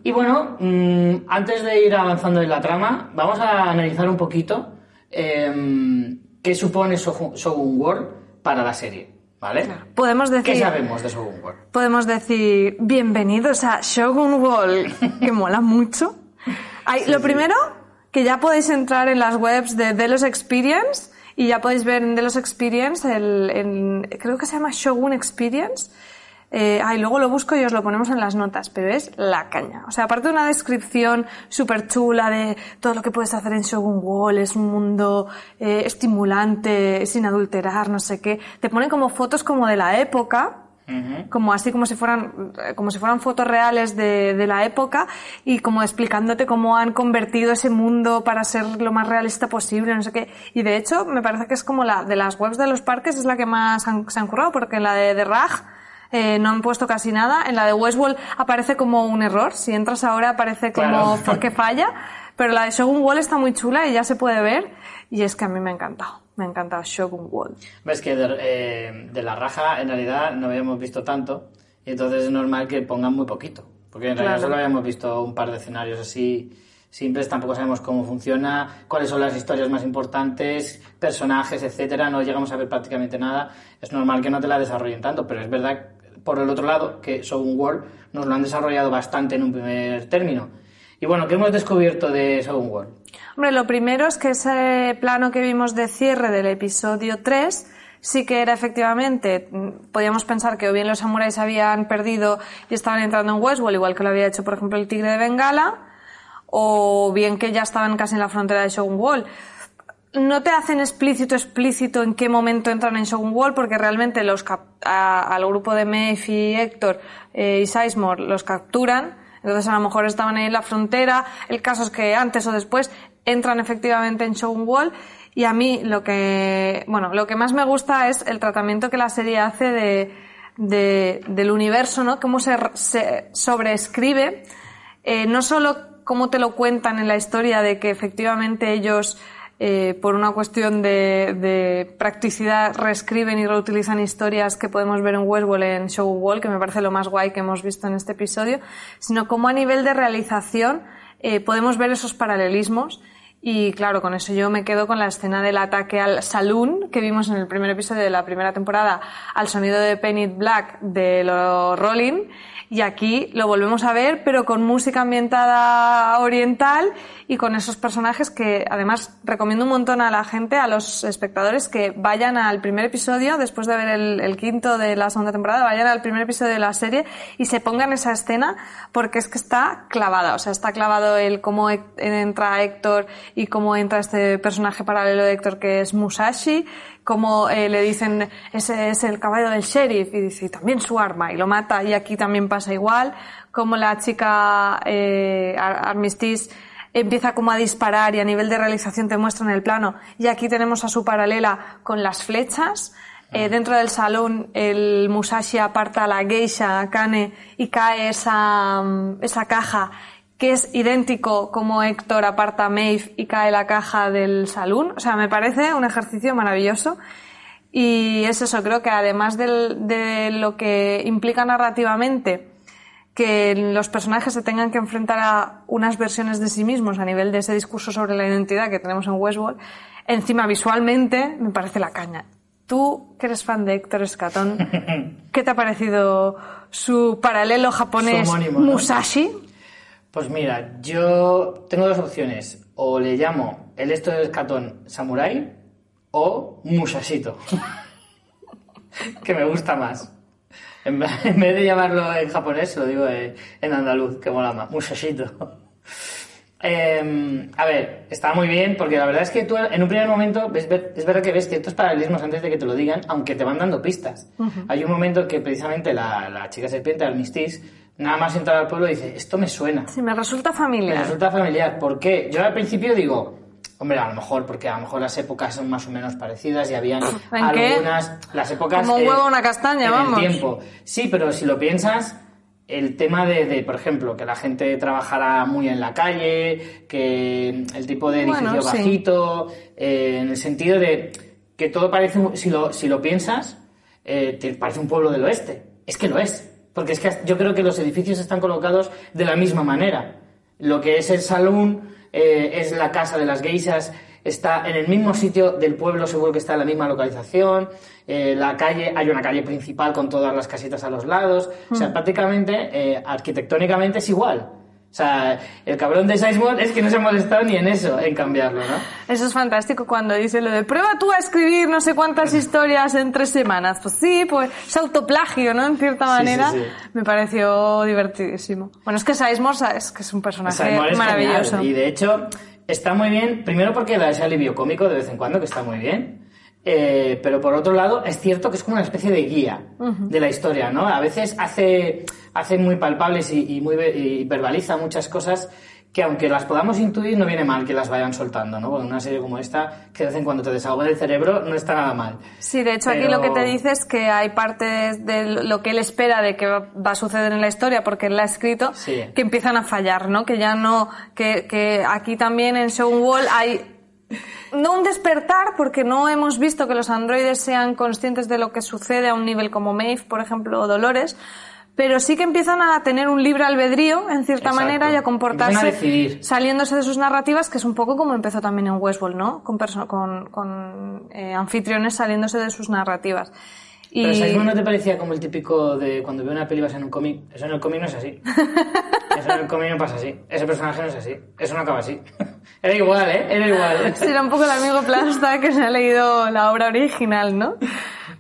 A: Y bueno, mm, antes de ir avanzando en la trama, vamos a analizar un poquito em, qué supone Shogun World para la serie, ¿vale?
B: Podemos
A: ¿Qué
B: decir...
A: sabemos de Shogun World?
B: Podemos decir bienvenidos a Shogun Wall, que mola mucho. Hay- lo primero, que ya podéis entrar en las webs de Delos Experience y ya podéis ver en Delos Experience, el, en- creo que se llama Shogun Experience. Eh, luego lo busco y os lo ponemos en las notas, pero es la caña. O sea, aparte de una descripción súper chula de todo lo que puedes hacer en Shogun Wall, es un mundo eh, estimulante, sin adulterar, no sé qué, te ponen como fotos como de la época, como así como si fueran eh, como si fueran fotos reales de, de la época y como explicándote cómo han convertido ese mundo para ser lo más realista posible no sé qué. Y de hecho me parece que es como la de las webs de los parques es la que más han- se han currado porque en la de, de Raj eh, no han puesto casi nada. En la de Westworld aparece como un error. Si entras ahora aparece como
A: Claro.
B: que falla. Pero la de Shogun Wall está muy chula y ya se puede ver. Y es que a mí me ha encantado me ha encantado Shogun Wall
A: Ves que de, eh, de la raja en realidad no habíamos visto tanto y entonces es normal que pongan muy poquito. Porque en realidad
B: Claro.
A: solo habíamos visto un par de escenarios así simples, tampoco sabemos cómo funciona, cuáles son las historias más importantes, personajes, etcétera, no llegamos a ver prácticamente nada. Es normal que no te la desarrollen tanto, pero es verdad, por el otro lado, que Shogun World nos lo han desarrollado bastante en un primer término. Y bueno, ¿qué hemos descubierto de Shogun World?
B: Hombre, lo primero es que ese plano que vimos de cierre del episodio 3 sí que era efectivamente, mm, podíamos pensar que o bien los samuráis habían perdido y estaban entrando en Westworld, igual que lo había hecho, por ejemplo, el Tigre de Bengala, o bien que ya estaban casi en la frontera de Shogun Wall. No te hacen explícito, explícito en qué momento entran en Shogun Wall, porque realmente los a- al grupo de y Héctor eh, y Sizemore los capturan, entonces a lo mejor estaban ahí en la frontera. El caso es que antes o después entran efectivamente en Shogun Wall. Y a mí lo que, bueno, lo que más me gusta es el tratamiento que la serie hace de, de- del universo, ¿no? Cómo se, sobreescribe eh, no solo cómo te lo cuentan en la historia de que efectivamente ellos, eh, por una cuestión de, de practicidad, reescriben y reutilizan historias que podemos ver en Westworld, en Show Wall, que me parece lo más guay que hemos visto en este episodio, sino cómo a nivel de realización eh, podemos ver esos paralelismos. Y claro, con eso yo me quedo con la escena del ataque al saloon que vimos en el primer episodio de la primera temporada al sonido de Penny Black de los Rolling Y aquí lo volvemos a ver, pero con música ambientada oriental y con esos personajes que además recomiendo un montón a la gente, a los espectadores, que vayan al primer episodio, después de ver el, quinto de la segunda temporada, vayan al primer episodio de la serie y se pongan esa escena porque es que está clavada, o sea, está clavado el cómo entra Héctor y cómo entra este personaje paralelo de Héctor que es Musashi, cómo eh, le dicen ese es el caballo del sheriff y dice también su arma y lo mata y aquí también pasa igual, como la chica eh, Armistice empieza como a disparar y a nivel de realización te muestra en el plano. Y aquí tenemos a su paralela con las flechas. Eh, dentro del salón el Musashi aparta a la geisha, Kane, y cae esa, mm, esa caja que es idéntico como Héctor aparta a Maeve y cae la caja del salón. O sea, me parece un ejercicio maravilloso. Y es eso, creo que además de lo que implica narrativamente que los personajes se tengan que enfrentar a unas versiones de sí mismos a nivel de ese discurso sobre la identidad que tenemos en Westworld, encima visualmente me parece la caña. Tú, que eres fan de Héctor Escatón, ¿qué te ha parecido su paralelo japonés Musashi?
A: Pues mira, yo tengo dos opciones. O le llamo el Héctor Escatón Samurai o Musashito, que me gusta más. En vez de llamarlo en japonés, lo digo en andaluz, que mola más. Muchachito. Em, a ver, está muy bien, porque la verdad es que tú en un primer momento ves, es verdad que ves ciertos paralelismos antes de que te lo digan, aunque te van dando pistas. Hay un momento que precisamente la, la chica serpiente, Armistice, nada más entrar al pueblo dice, esto me suena.
B: Sí, me resulta familiar.
A: Me resulta familiar. ¿Por qué? Yo al principio digo, Hombre, a lo mejor, porque a lo mejor las épocas son más o menos parecidas y habían algunas. Las épocas.
B: Como un huevo una castaña,
A: en
B: vamos.
A: El tiempo. Sí, pero si lo piensas, el tema de, por ejemplo, que la gente trabajara muy en la calle, que el tipo de edificio bajito, eh, en el sentido de que todo parece, si lo, si lo piensas, eh, te parece un pueblo del oeste. Es que lo es. Porque es que yo creo que los edificios están colocados de la misma manera. Lo que es el salón eh, es la casa de las geisas, está en el mismo sitio del pueblo, seguro que está en la misma localización. Eh, la calle, hay una calle principal con todas las casitas a los lados. O sea, mm. prácticamente, eh, arquitectónicamente es igual. O sea, el cabrón de Sizemore es que no se ha molestado ni en eso, en cambiarlo, ¿no?
B: Eso es fantástico cuando dice lo de prueba tú a escribir no sé cuántas historias en tres semanas. Pues sí, pues es autoplagio, ¿no? En cierta manera. Me pareció divertidísimo. Bueno, es que Sizemore es que es un personaje maravilloso.
A: Y de hecho, está muy bien, primero porque da ese alivio cómico de vez en cuando, que está muy bien. Eh, pero por otro lado, es cierto que es como una especie de guía de la historia, ¿no? A veces hace hace muy palpables y, muy, verbaliza muchas cosas que aunque las podamos intuir, no viene mal que las vayan soltando, ¿no? Porque una serie como esta, que de vez en cuando te desahoga el cerebro, no está nada mal.
B: Sí, de hecho aquí lo que te dice es que hay partes de lo que él espera de que va a suceder en la historia, porque él la ha escrito, que empiezan a fallar, ¿no? Que ya no, que, que aquí también en Show Wall hay no un despertar, porque no hemos visto que los androides sean conscientes de lo que sucede a un nivel como Maeve, por ejemplo, o Dolores, pero sí que empiezan a tener un libre albedrío, en cierta manera, y a comportarse saliéndose de sus narrativas, que es un poco como empezó también en Westworld, ¿no? Con, con, con eh, anfitriones saliéndose de sus narrativas.
A: Y... Pero ¿sabes no te parecía como el típico de cuando veo una peli vas en un cómic? Eso en el cómic no es así. Eso en el cómic no pasa así. Ese personaje no es así. Eso no acaba así. Era igual, ¿eh? Era igual.
B: Sí, era un poco el amigo Plasta que se ha leído la obra original, ¿no?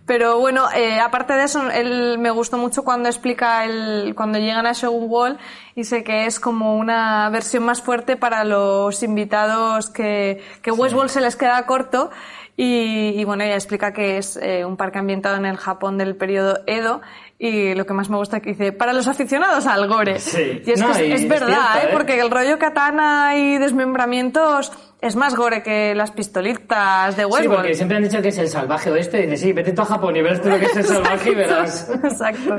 B: Pero bueno, eh, aparte de eso, él me gustó mucho cuando explica el, cuando llegan a Shogun Wall y sé que es como una versión más fuerte para los invitados que, que Westworld se les queda corto. Y, y, bueno, ella explica que es eh, un parque ambientado en el Japón del periodo Edo y lo que más me gusta es que dice, para los aficionados al gore.
A: Sí.
B: Y es que es, verdad, ¿eh? porque el rollo katana y desmembramientos es más gore que las pistolitas de Westworld.
A: Sí, porque siempre han dicho que es el salvaje oeste. Y dice, sí, vete tú a Japón y verás tú lo que es el salvaje y verás.
B: Exacto.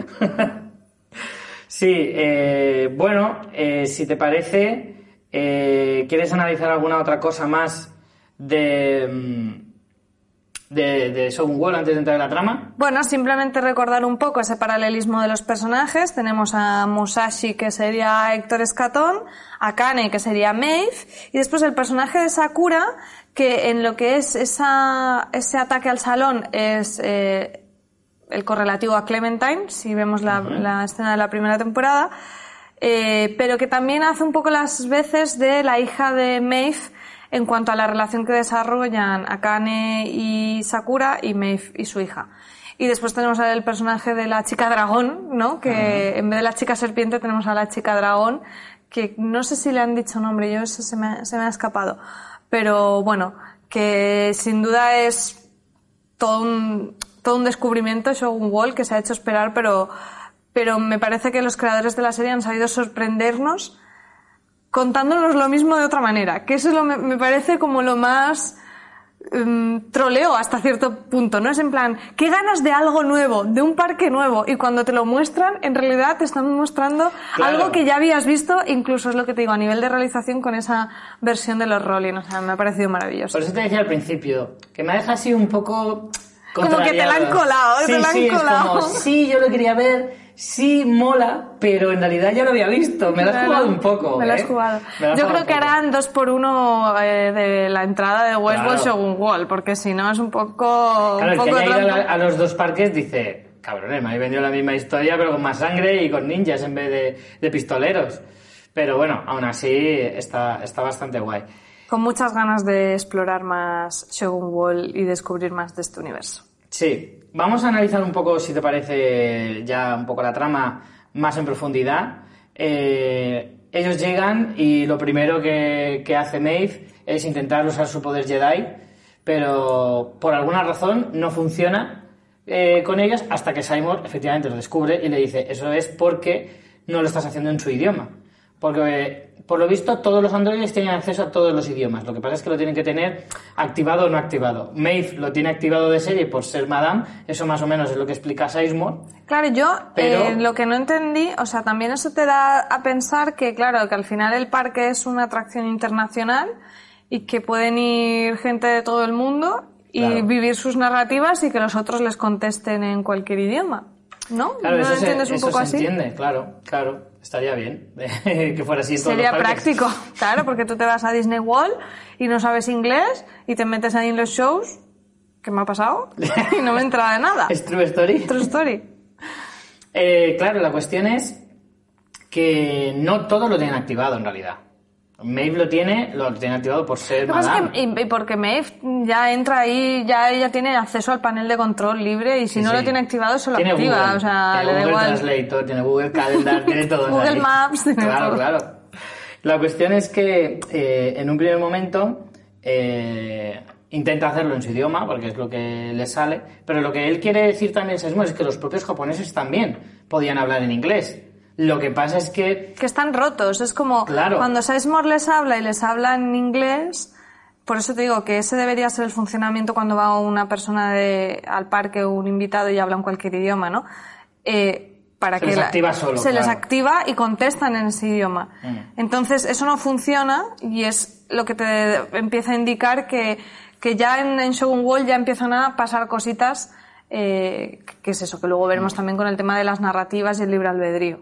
A: Sí, eh, bueno, eh, si te parece, eh, ¿quieres analizar alguna otra cosa más de... Mm, de, de Wall antes de entrar en la trama?
B: Bueno, simplemente recordar un poco ese paralelismo de los personajes. Tenemos a Musashi, que sería Héctor Escatón, a Kane, que sería Maeve, y después el personaje de Sakura, que en lo que es esa, ese ataque al salón es... Eh, el correlativo a Clementine, si vemos la, la escena de la primera temporada, eh, pero que también hace un poco las veces de la hija de Maeve en cuanto a la relación que desarrollan Akane y Sakura y Maeve y su hija. Y después tenemos el personaje de la chica dragón, ¿no? Que en vez de la chica serpiente tenemos a la chica dragón, que no sé si le han dicho nombre, yo eso se me, se me ha escapado. Pero bueno, que sin duda es todo un, todo un descubrimiento, Shogun Wall, que se ha hecho esperar, pero, pero me parece que los creadores de la serie han sabido sorprendernos contándonos lo mismo de otra manera, que eso es lo, me, parece como lo más em, troleo hasta cierto punto, ¿no? Es en plan, qué ganas de algo nuevo, de un parque nuevo, y cuando te lo muestran, en realidad te están mostrando
A: Claro.
B: algo que ya habías visto, incluso es lo que te digo, a nivel de realización con esa versión de los Rolling, o sea, me ha parecido maravilloso.
A: Por eso te decía al principio, que me deja así un poco...
B: Como que te la han colado,
A: sí,
B: te la han
A: sí, es
B: colado.
A: como, sí, yo lo quería ver, sí, mola, pero en realidad ya lo había visto. Me lo has jugado un poco,
B: Me lo has
A: ¿eh?
B: jugado.
A: Me lo has
B: Yo
A: jugado
B: creo que harán dos por uno eh, de la entrada de Westworld
A: Claro.
B: Shogun Wall, porque si no es un poco.
A: Claro,
B: un
A: el que haya ido a los dos parques dice, cabrones, me habéis vendido la misma historia, pero con más sangre y con ninjas en vez de, de pistoleros. Pero bueno, aún así está, está bastante guay.
B: Con muchas ganas de explorar más Shogun Wall y descubrir más de este universo.
A: Sí, vamos a analizar un poco, si te parece, ya un poco la trama más en profundidad. Eh, ellos llegan y lo primero que, hace Maeve es intentar usar su poder Jedi, pero por alguna razón no funciona eh, con ellos hasta que Simon efectivamente lo descubre y le dice, eso es porque no lo estás haciendo en su idioma. Porque, por lo visto, todos los androides tienen acceso a todos los idiomas. Lo que pasa es que lo tienen que tener activado o no activado. Maeve lo tiene activado de serie por ser Madame. Eso más o menos es lo que explica Sizemore.
B: Claro, yo
A: Pero-
B: eh, lo que no entendí, o sea, también eso te da a pensar que, claro, que al final el parque es una atracción internacional y que pueden ir gente de todo el mundo y
A: Claro.
B: vivir sus narrativas y que los otros les contesten en cualquier idioma. ¿No?
A: Claro,
B: ¿No
A: eso,
B: lo
A: se,
B: entiendes un
A: eso
B: poco
A: se
B: así?
A: entiende, claro, claro. Estaría bien que fuera así en todos
B: Sería
A: los
B: práctico, claro, porque tú te vas a Disney World y no sabes inglés y te metes ahí en los shows, ¿qué me ha pasado? y no me entra de nada.
A: Es true story.
B: True story.
A: Eh, claro, la cuestión es que no todos lo tienen activado en realidad. Maeve lo tiene, lo tiene activado por ser
B: Lo que pasa
A: Madame.
B: es que, y, y porque Maeve ya entra ahí, ya ella tiene acceso al panel de control libre y si
A: Sí,
B: no
A: sí.
B: lo tiene activado se lo
A: Tiene
B: activa,
A: Google,
B: o sea,
A: tiene
B: le
A: Google
B: igual.
A: Translator, tiene Google Calendar, tiene todo.
B: Google
A: ahí.
B: Maps, tiene
A: Claro,
B: todo.
A: claro. La cuestión es que eh, en un primer momento eh, intenta hacerlo en su idioma, porque es lo que le sale, pero lo que él quiere decir también es que los propios japoneses también podían hablar en inglés. Lo que pasa es que
B: Que están rotos, es como
A: Claro.
B: cuando Sizemore les habla y les habla en inglés, por eso te digo que ese debería ser el funcionamiento cuando va una persona de, al parque o un invitado y habla en cualquier idioma, ¿no? Eh, para
A: Se
B: que
A: les
B: la-
A: activa solo,
B: se les activa y contestan en ese idioma.
A: Mm.
B: Entonces, eso no funciona y es lo que te empieza a indicar que, que ya en, en Shogun World ya empiezan a pasar cositas, eh, que es eso, que luego
A: Mm.
B: veremos también con el tema de las narrativas y el libre albedrío.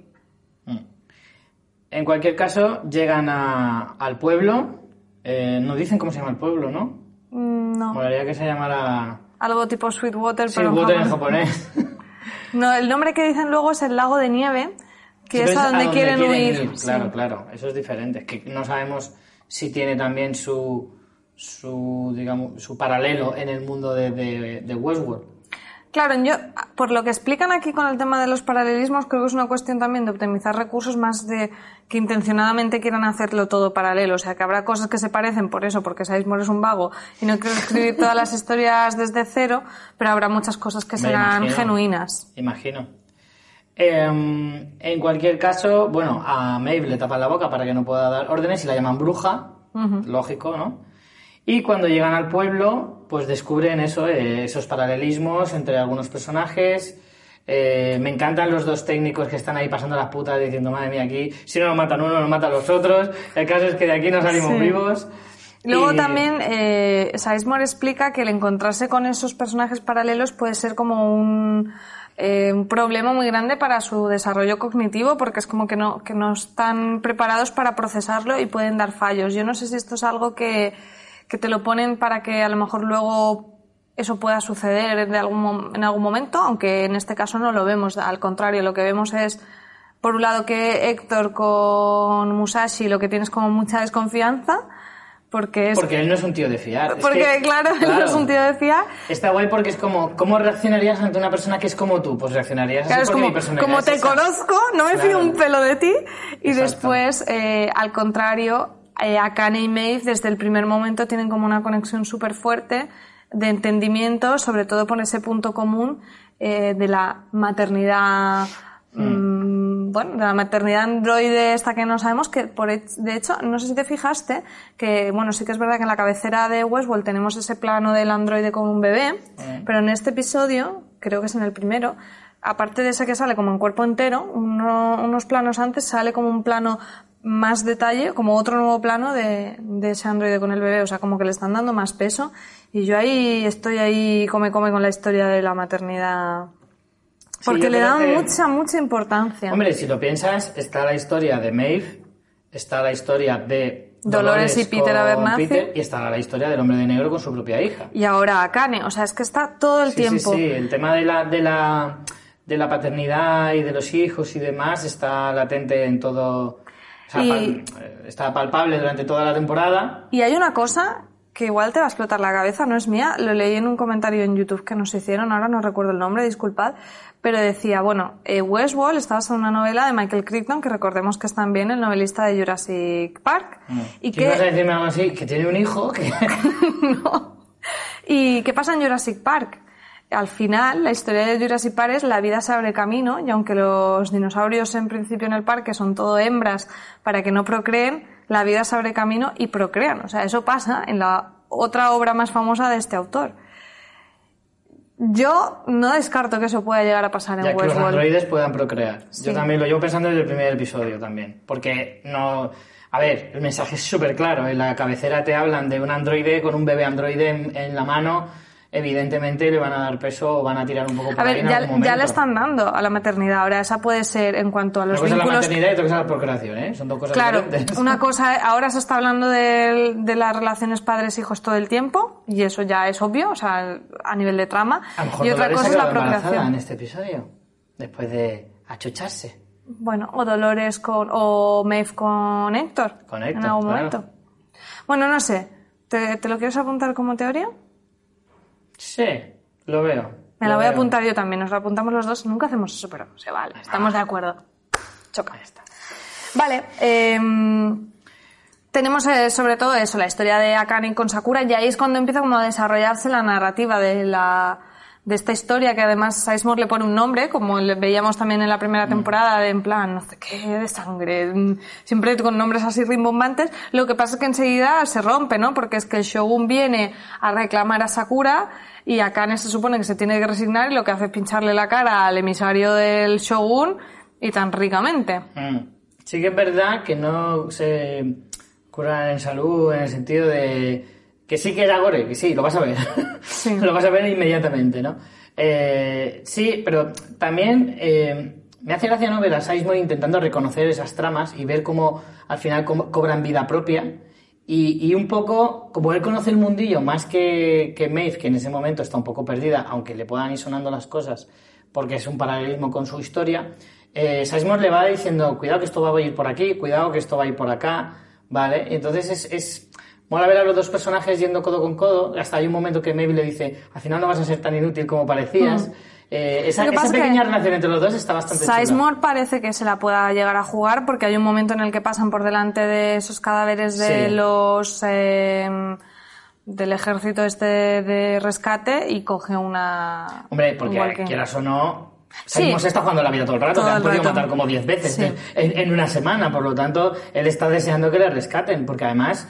A: En cualquier caso, llegan a- al pueblo. Eh, no dicen cómo se llama el pueblo, ¿no?
B: Mm, No.
A: Molaría que se llamara
B: Algo tipo Sweetwater, pero en
A: Silwater en japonés.
B: No, el nombre que dicen luego es el lago de nieve, que es a donde, quieren, huir.
A: Claro, claro. Eso es diferente. Es que no sabemos si tiene también su, su digamos, su paralelo en el mundo de, de, de Westworld.
B: Claro, yo, por lo que explican aquí con el tema de los paralelismos, creo que es una cuestión también de optimizar recursos más de que intencionadamente quieran hacerlo todo paralelo. O sea, que habrá cosas que se parecen por eso, porque Sizemore es un vago y no quiere escribir todas las historias desde cero, pero habrá muchas cosas que
A: Me
B: serán
A: imagino.
B: genuinas.
A: Imagino. Em, en cualquier caso, bueno, a Maeve le tapan la boca para que no pueda dar órdenes y la llaman bruja. Lógico, ¿no? Y cuando llegan al pueblo, pues descubren eso, eh, esos paralelismos entre algunos personajes. Eh, me encantan los dos técnicos que están ahí pasando las putas diciendo, madre mía, aquí si no nos matan uno, nos matan los otros. El caso es que de aquí no salimos
B: Sí.
A: vivos.
B: Luego
A: Y-
B: también eh, Sizemore explica que el encontrarse con esos personajes paralelos puede ser como un, eh, un problema muy grande para su desarrollo cognitivo porque es como que no, que no están preparados para procesarlo y pueden dar fallos. Yo no sé si esto es algo que, que te lo ponen para que a lo mejor luego eso pueda suceder de algún, en algún momento, aunque en este caso no lo vemos. Al contrario, lo que vemos es, por un lado, que Héctor con Musashi lo que tiene es como mucha desconfianza, porque es...
A: Porque él no es un tío de fiar. Es
B: porque,
A: que-
B: claro, él no es un tío de fiar.
A: Está guay porque es como, ¿cómo reaccionarías ante una persona que es como tú? Pues reaccionarías
B: Claro,
A: así
B: es
A: porque mi
B: como,
A: personalidad
B: como te
A: esa.
B: conozco, no me
A: Claro.
B: fío un pelo de ti. Y
A: Exacto.
B: después, eh, al contrario, eh, Akane y Maeve desde el primer momento tienen como una conexión súper fuerte de entendimiento, sobre todo por ese punto común eh, de la maternidad. mm, bueno, de la maternidad androide esta que no sabemos que por de hecho no sé si te fijaste que bueno sí que es verdad que en la cabecera de Westworld tenemos ese plano del androide con un bebé
A: Eh.
B: pero en este episodio creo que es en el primero aparte de ese que sale como en cuerpo entero, uno- unos planos antes sale como un plano más detalle, como otro nuevo plano de, de ese androide con el bebé, o sea, como que le están dando más peso. Y yo ahí estoy ahí come come con la historia de la maternidad. Porque le dan
A: que-
B: mucha, mucha importancia.
A: Hombre, si lo piensas, está la historia de Maeve, está la historia de
B: Dolores y Peter Abernathy.
A: Peter, y está la historia del hombre de negro con su propia hija.
B: Y ahora Akane, o sea, es que está todo el
A: Sí,
B: tiempo.
A: Sí, sí, el tema de la, de, la, de la paternidad y de los hijos y demás está latente en todo. O sea,
B: Y-
A: pal- está palpable durante toda la temporada.
B: Y hay una cosa que igual te va a explotar la cabeza, no es mía, lo leí en un comentario en YouTube que nos hicieron, ahora no recuerdo el nombre, disculpad, pero decía, bueno, eh, Westworld está basada en una novela de Michael Crichton, que recordemos que es también el novelista de Jurassic Park, y
A: ¿Qué ibas a
B: que...
A: decirme algo así? Que tiene un hijo que...
B: no. ¿Y qué pasa en Jurassic Park? Al final, la historia de Jurassic Park es la vida se abre camino, y aunque los dinosaurios en principio en el parque son todo hembras para que no procreen, la vida se abre camino y procrean. O sea, eso pasa en la otra obra más famosa de este autor. Yo no descarto que eso pueda llegar a pasar en
A: Ya que los
B: Westworld.
A: androides puedan procrear.
B: Sí.
A: Yo también lo llevo pensando desde el primer episodio también. Porque no... A ver, el mensaje es súper claro. En la cabecera te hablan de un androide con un bebé androide en, en la mano. Evidentemente le van a dar peso o van a tirar un poco por
B: A
A: ahí
B: ver,
A: en
B: ya,
A: algún momento.
B: ya le están dando a la maternidad. Ahora, esa puede ser en cuanto a
A: Una
B: los
A: cosa es la
B: vínculos
A: maternidad y otra cosa la procreación, ¿eh? Son dos cosas
B: Claro,
A: diferentes.
B: una cosa, ahora se está hablando de, de las relaciones padres-hijos todo el tiempo, y eso ya es obvio, o sea, a nivel de trama.
A: A mejor
B: Y otra
A: Dolores
B: cosa es la procreación.
A: en este episodio. Después de achucharse.
B: Bueno, o Dolores con, o Maeve con Héctor.
A: Con Héctor,
B: En algún
A: claro.
B: momento. Bueno, no sé. ¿Te, te lo quieres apuntar como teoría?
A: Sí, lo veo.
B: Me
A: lo
B: la voy a apuntar yo también, nos la apuntamos los dos. Nunca hacemos eso, pero se vale. Estamos de acuerdo. Choca. Vale, em, tenemos eh, sobre todo eso, la historia de Akane con Sakura, y ahí es cuando empieza como a desarrollarse la narrativa de la de esta historia que además Sizemore le pone un nombre, como veíamos también en la primera temporada, de en plan, no sé qué, de sangre, mm, siempre con nombres así rimbombantes. Lo que pasa es que enseguida se rompe, ¿no? Porque es que el Shogun viene a reclamar a Sakura y Akane se supone que se tiene que resignar y lo que hace es pincharle la cara al emisario del Shogun y tan ricamente.
A: Mm. Sí que es verdad que no se curan en salud en el sentido de que sí que era gore, que sí, lo vas a ver.
B: Sí.
A: lo vas a ver inmediatamente, ¿no? Eh, sí, pero también eh, me hace gracia no ver a Sizemore intentando reconocer esas tramas y ver cómo al final co- cobran vida propia. Y, y un poco, como él conoce el mundillo más que, que Maeve, que en ese momento está un poco perdida, aunque le puedan ir sonando las cosas, porque es un paralelismo con su historia, eh, Sizemore le va diciendo, cuidado que esto va a ir por aquí, cuidado que esto va a ir por acá, ¿vale? Entonces es, es mola ver a los dos personajes yendo codo con codo, hasta hay un momento que Maeve le dice, al final no vas a ser tan inútil como parecías. Eh, esa esa pequeña
B: que
A: relación entre los dos está bastante chula.
B: Sizemore parece que se la pueda llegar a jugar porque hay un momento en el que pasan por delante de esos cadáveres de
A: Sí.
B: los eh, del ejército este de rescate y coge una
A: Hombre, porque
B: que-
A: quieras o no,
B: Sí.
A: Se está jugando la vida todo el rato,
B: Todo
A: te han podido
B: rato.
A: matar como 10 veces
B: Sí.
A: en, en una semana, por lo tanto, él está deseando que le rescaten, porque además,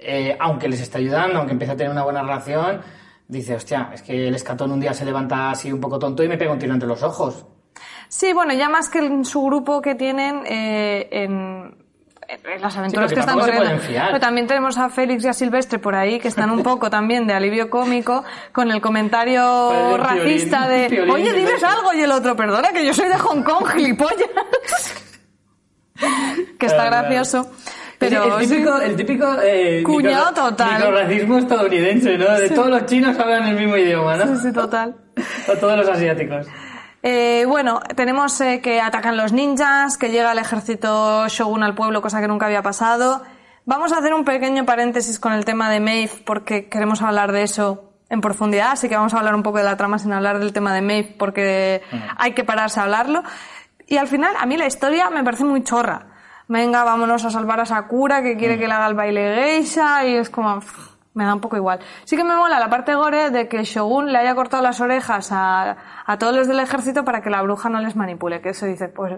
A: eh, aunque les está ayudando, aunque empieza a tener una buena relación, dice, hostia, es que el escatón un día se levanta así un poco tonto y me pega un tiro entre los ojos.
B: Sí, bueno, ya más que en su grupo que tienen eh, en, las aventuras
A: Sí,
B: que están corriendo. Pero también tenemos a Félix y a Silvestre por ahí que están un poco también de alivio cómico con el comentario racista
A: piolín,
B: de
A: piolín
B: oye, diles
A: Silvestre".
B: algo y el otro, perdona que yo soy de Hong Kong, gilipollas. que está gracioso. Pero
A: el típico,
B: sí.
A: el típico eh,
B: Cuñado total.
A: microrracismo estadounidense, ¿no? De todos los chinos hablan el mismo idioma, ¿no?
B: Sí, sí, total.
A: O todos los asiáticos.
B: Eh, bueno, tenemos eh, que atacan los ninjas, que llega el ejército Shogun al pueblo, cosa que nunca había pasado. Vamos a hacer un pequeño paréntesis con el tema de Maeve, porque queremos hablar de eso en profundidad, así que vamos a hablar un poco de la trama sin hablar del tema de Maeve, porque hay que pararse a hablarlo. Y al final, a mí la historia me parece muy chorra. Venga, vámonos a salvar a Sakura, que quiere que le haga el baile geisha, y es como... pff, me da un poco igual. Sí que me mola la parte gore de que Shogun le haya cortado las orejas a, a todos los del ejército para que la bruja no les manipule, que eso dice, pues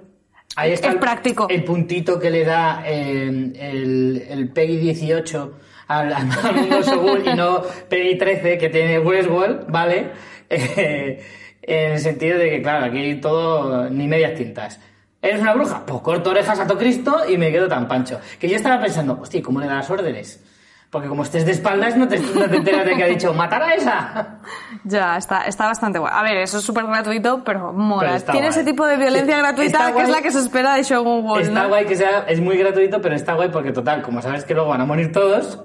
A: Ahí está
B: es
A: el,
B: práctico.
A: el puntito que le da eh, el, el PEGI 18 al, al mundo Shogun y no PEGI 13 que tiene Westworld, ¿vale? Eh, en el sentido de que, claro, aquí todo ni medias tintas. ¿Eres una bruja? Pues corto orejas a todo Cristo y me quedo tan pancho. Que yo estaba pensando, hostia, ¿cómo le da las órdenes? Porque como estés de espaldas no te, no te enteras de que ha dicho, ¡matar a esa!
B: Ya, está, está bastante guay. A ver, eso es súper gratuito, pero mola.
A: Pero
B: Tiene
A: guay.
B: ese tipo de violencia
A: Sí,
B: gratuita que es
A: guay.
B: la que se espera de Shogun World,
A: Está
B: ¿no?
A: guay que sea, es muy gratuito, pero está guay porque total, como sabes que luego van a morir todos,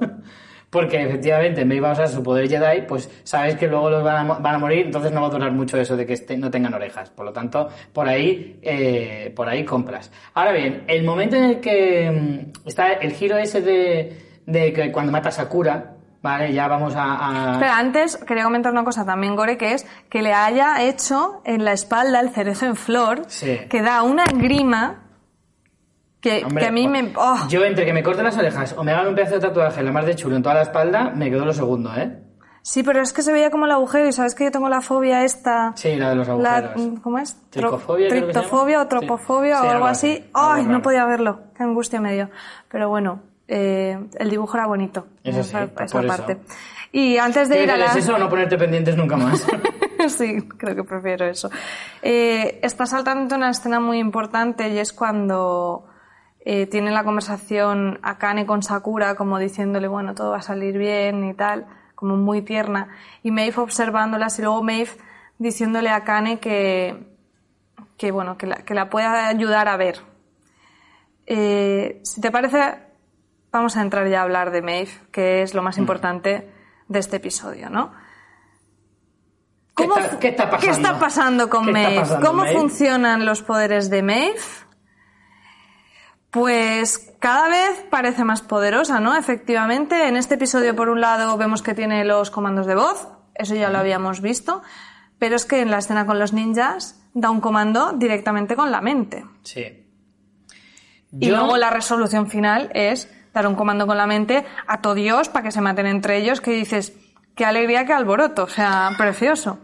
A: porque efectivamente me iba a usar su poder Jedi, pues sabes que luego los van a, mo- van a morir, entonces no va a durar mucho eso de que este- no tengan orejas. Por lo tanto, por ahí, eh, por ahí compras. Ahora bien, el momento en el que mm, está el giro ese de, de que cuando mata a Sakura, vale, ya vamos a, a-
B: Espera, antes quería comentar una cosa también, Gore, que es que le haya hecho en la espalda el cerezo en flor,
A: Sí.
B: que da una grima que,
A: Hombre,
B: que a mí me... oh,
A: Yo entre que me corte las orejas o me hagan un pedazo de tatuaje la más de chulo en toda la espalda, me quedo lo segundo, ¿eh?
B: Sí, pero es que se veía como el agujero y sabes que yo tengo la fobia esta...
A: Sí, la de los
B: La,
A: agujeros.
B: ¿Cómo es?
A: Tricofobia.
B: Triptofobia o tropofobia
A: Sí,
B: o algo
A: algo
B: así.
A: algo
B: Ay, no podía verlo. Qué angustia me dio. Pero bueno, eh, el dibujo era bonito.
A: Eso sí,
B: esa, esa
A: por eso.
B: parte. Y antes de
A: ¿Qué
B: ir a la...
A: es eso o no ponerte pendientes nunca más?
B: sí, creo que prefiero eso. Eh, está saltando una escena muy importante y es cuando eh, tiene la conversación Akane con Sakura, como diciéndole, bueno, todo va a salir bien y tal, como muy tierna. Y Maeve observándolas y luego Maeve diciéndole a Akane que, que bueno, que la, que la puede ayudar a ver. Eh, si te parece, vamos a entrar ya a hablar de Maeve, que es lo más importante de este episodio, ¿no?
A: ¿Qué está- qué está pasando?
B: ¿Qué está pasando con
A: ¿Qué está
B: Maeve?
A: pasando,
B: ¿Cómo
A: Maeve?
B: funcionan los poderes de Maeve? Pues cada vez parece más poderosa, ¿no? Efectivamente, en este episodio, por un lado, vemos que tiene los comandos de voz, eso ya lo habíamos visto, pero es que en la escena con los ninjas da un comando directamente con la mente.
A: Sí.
B: Y luego la resolución final es dar un comando con la mente a todo Dios para que se maten entre ellos, que dices, qué alegría, qué alboroto, o sea, precioso.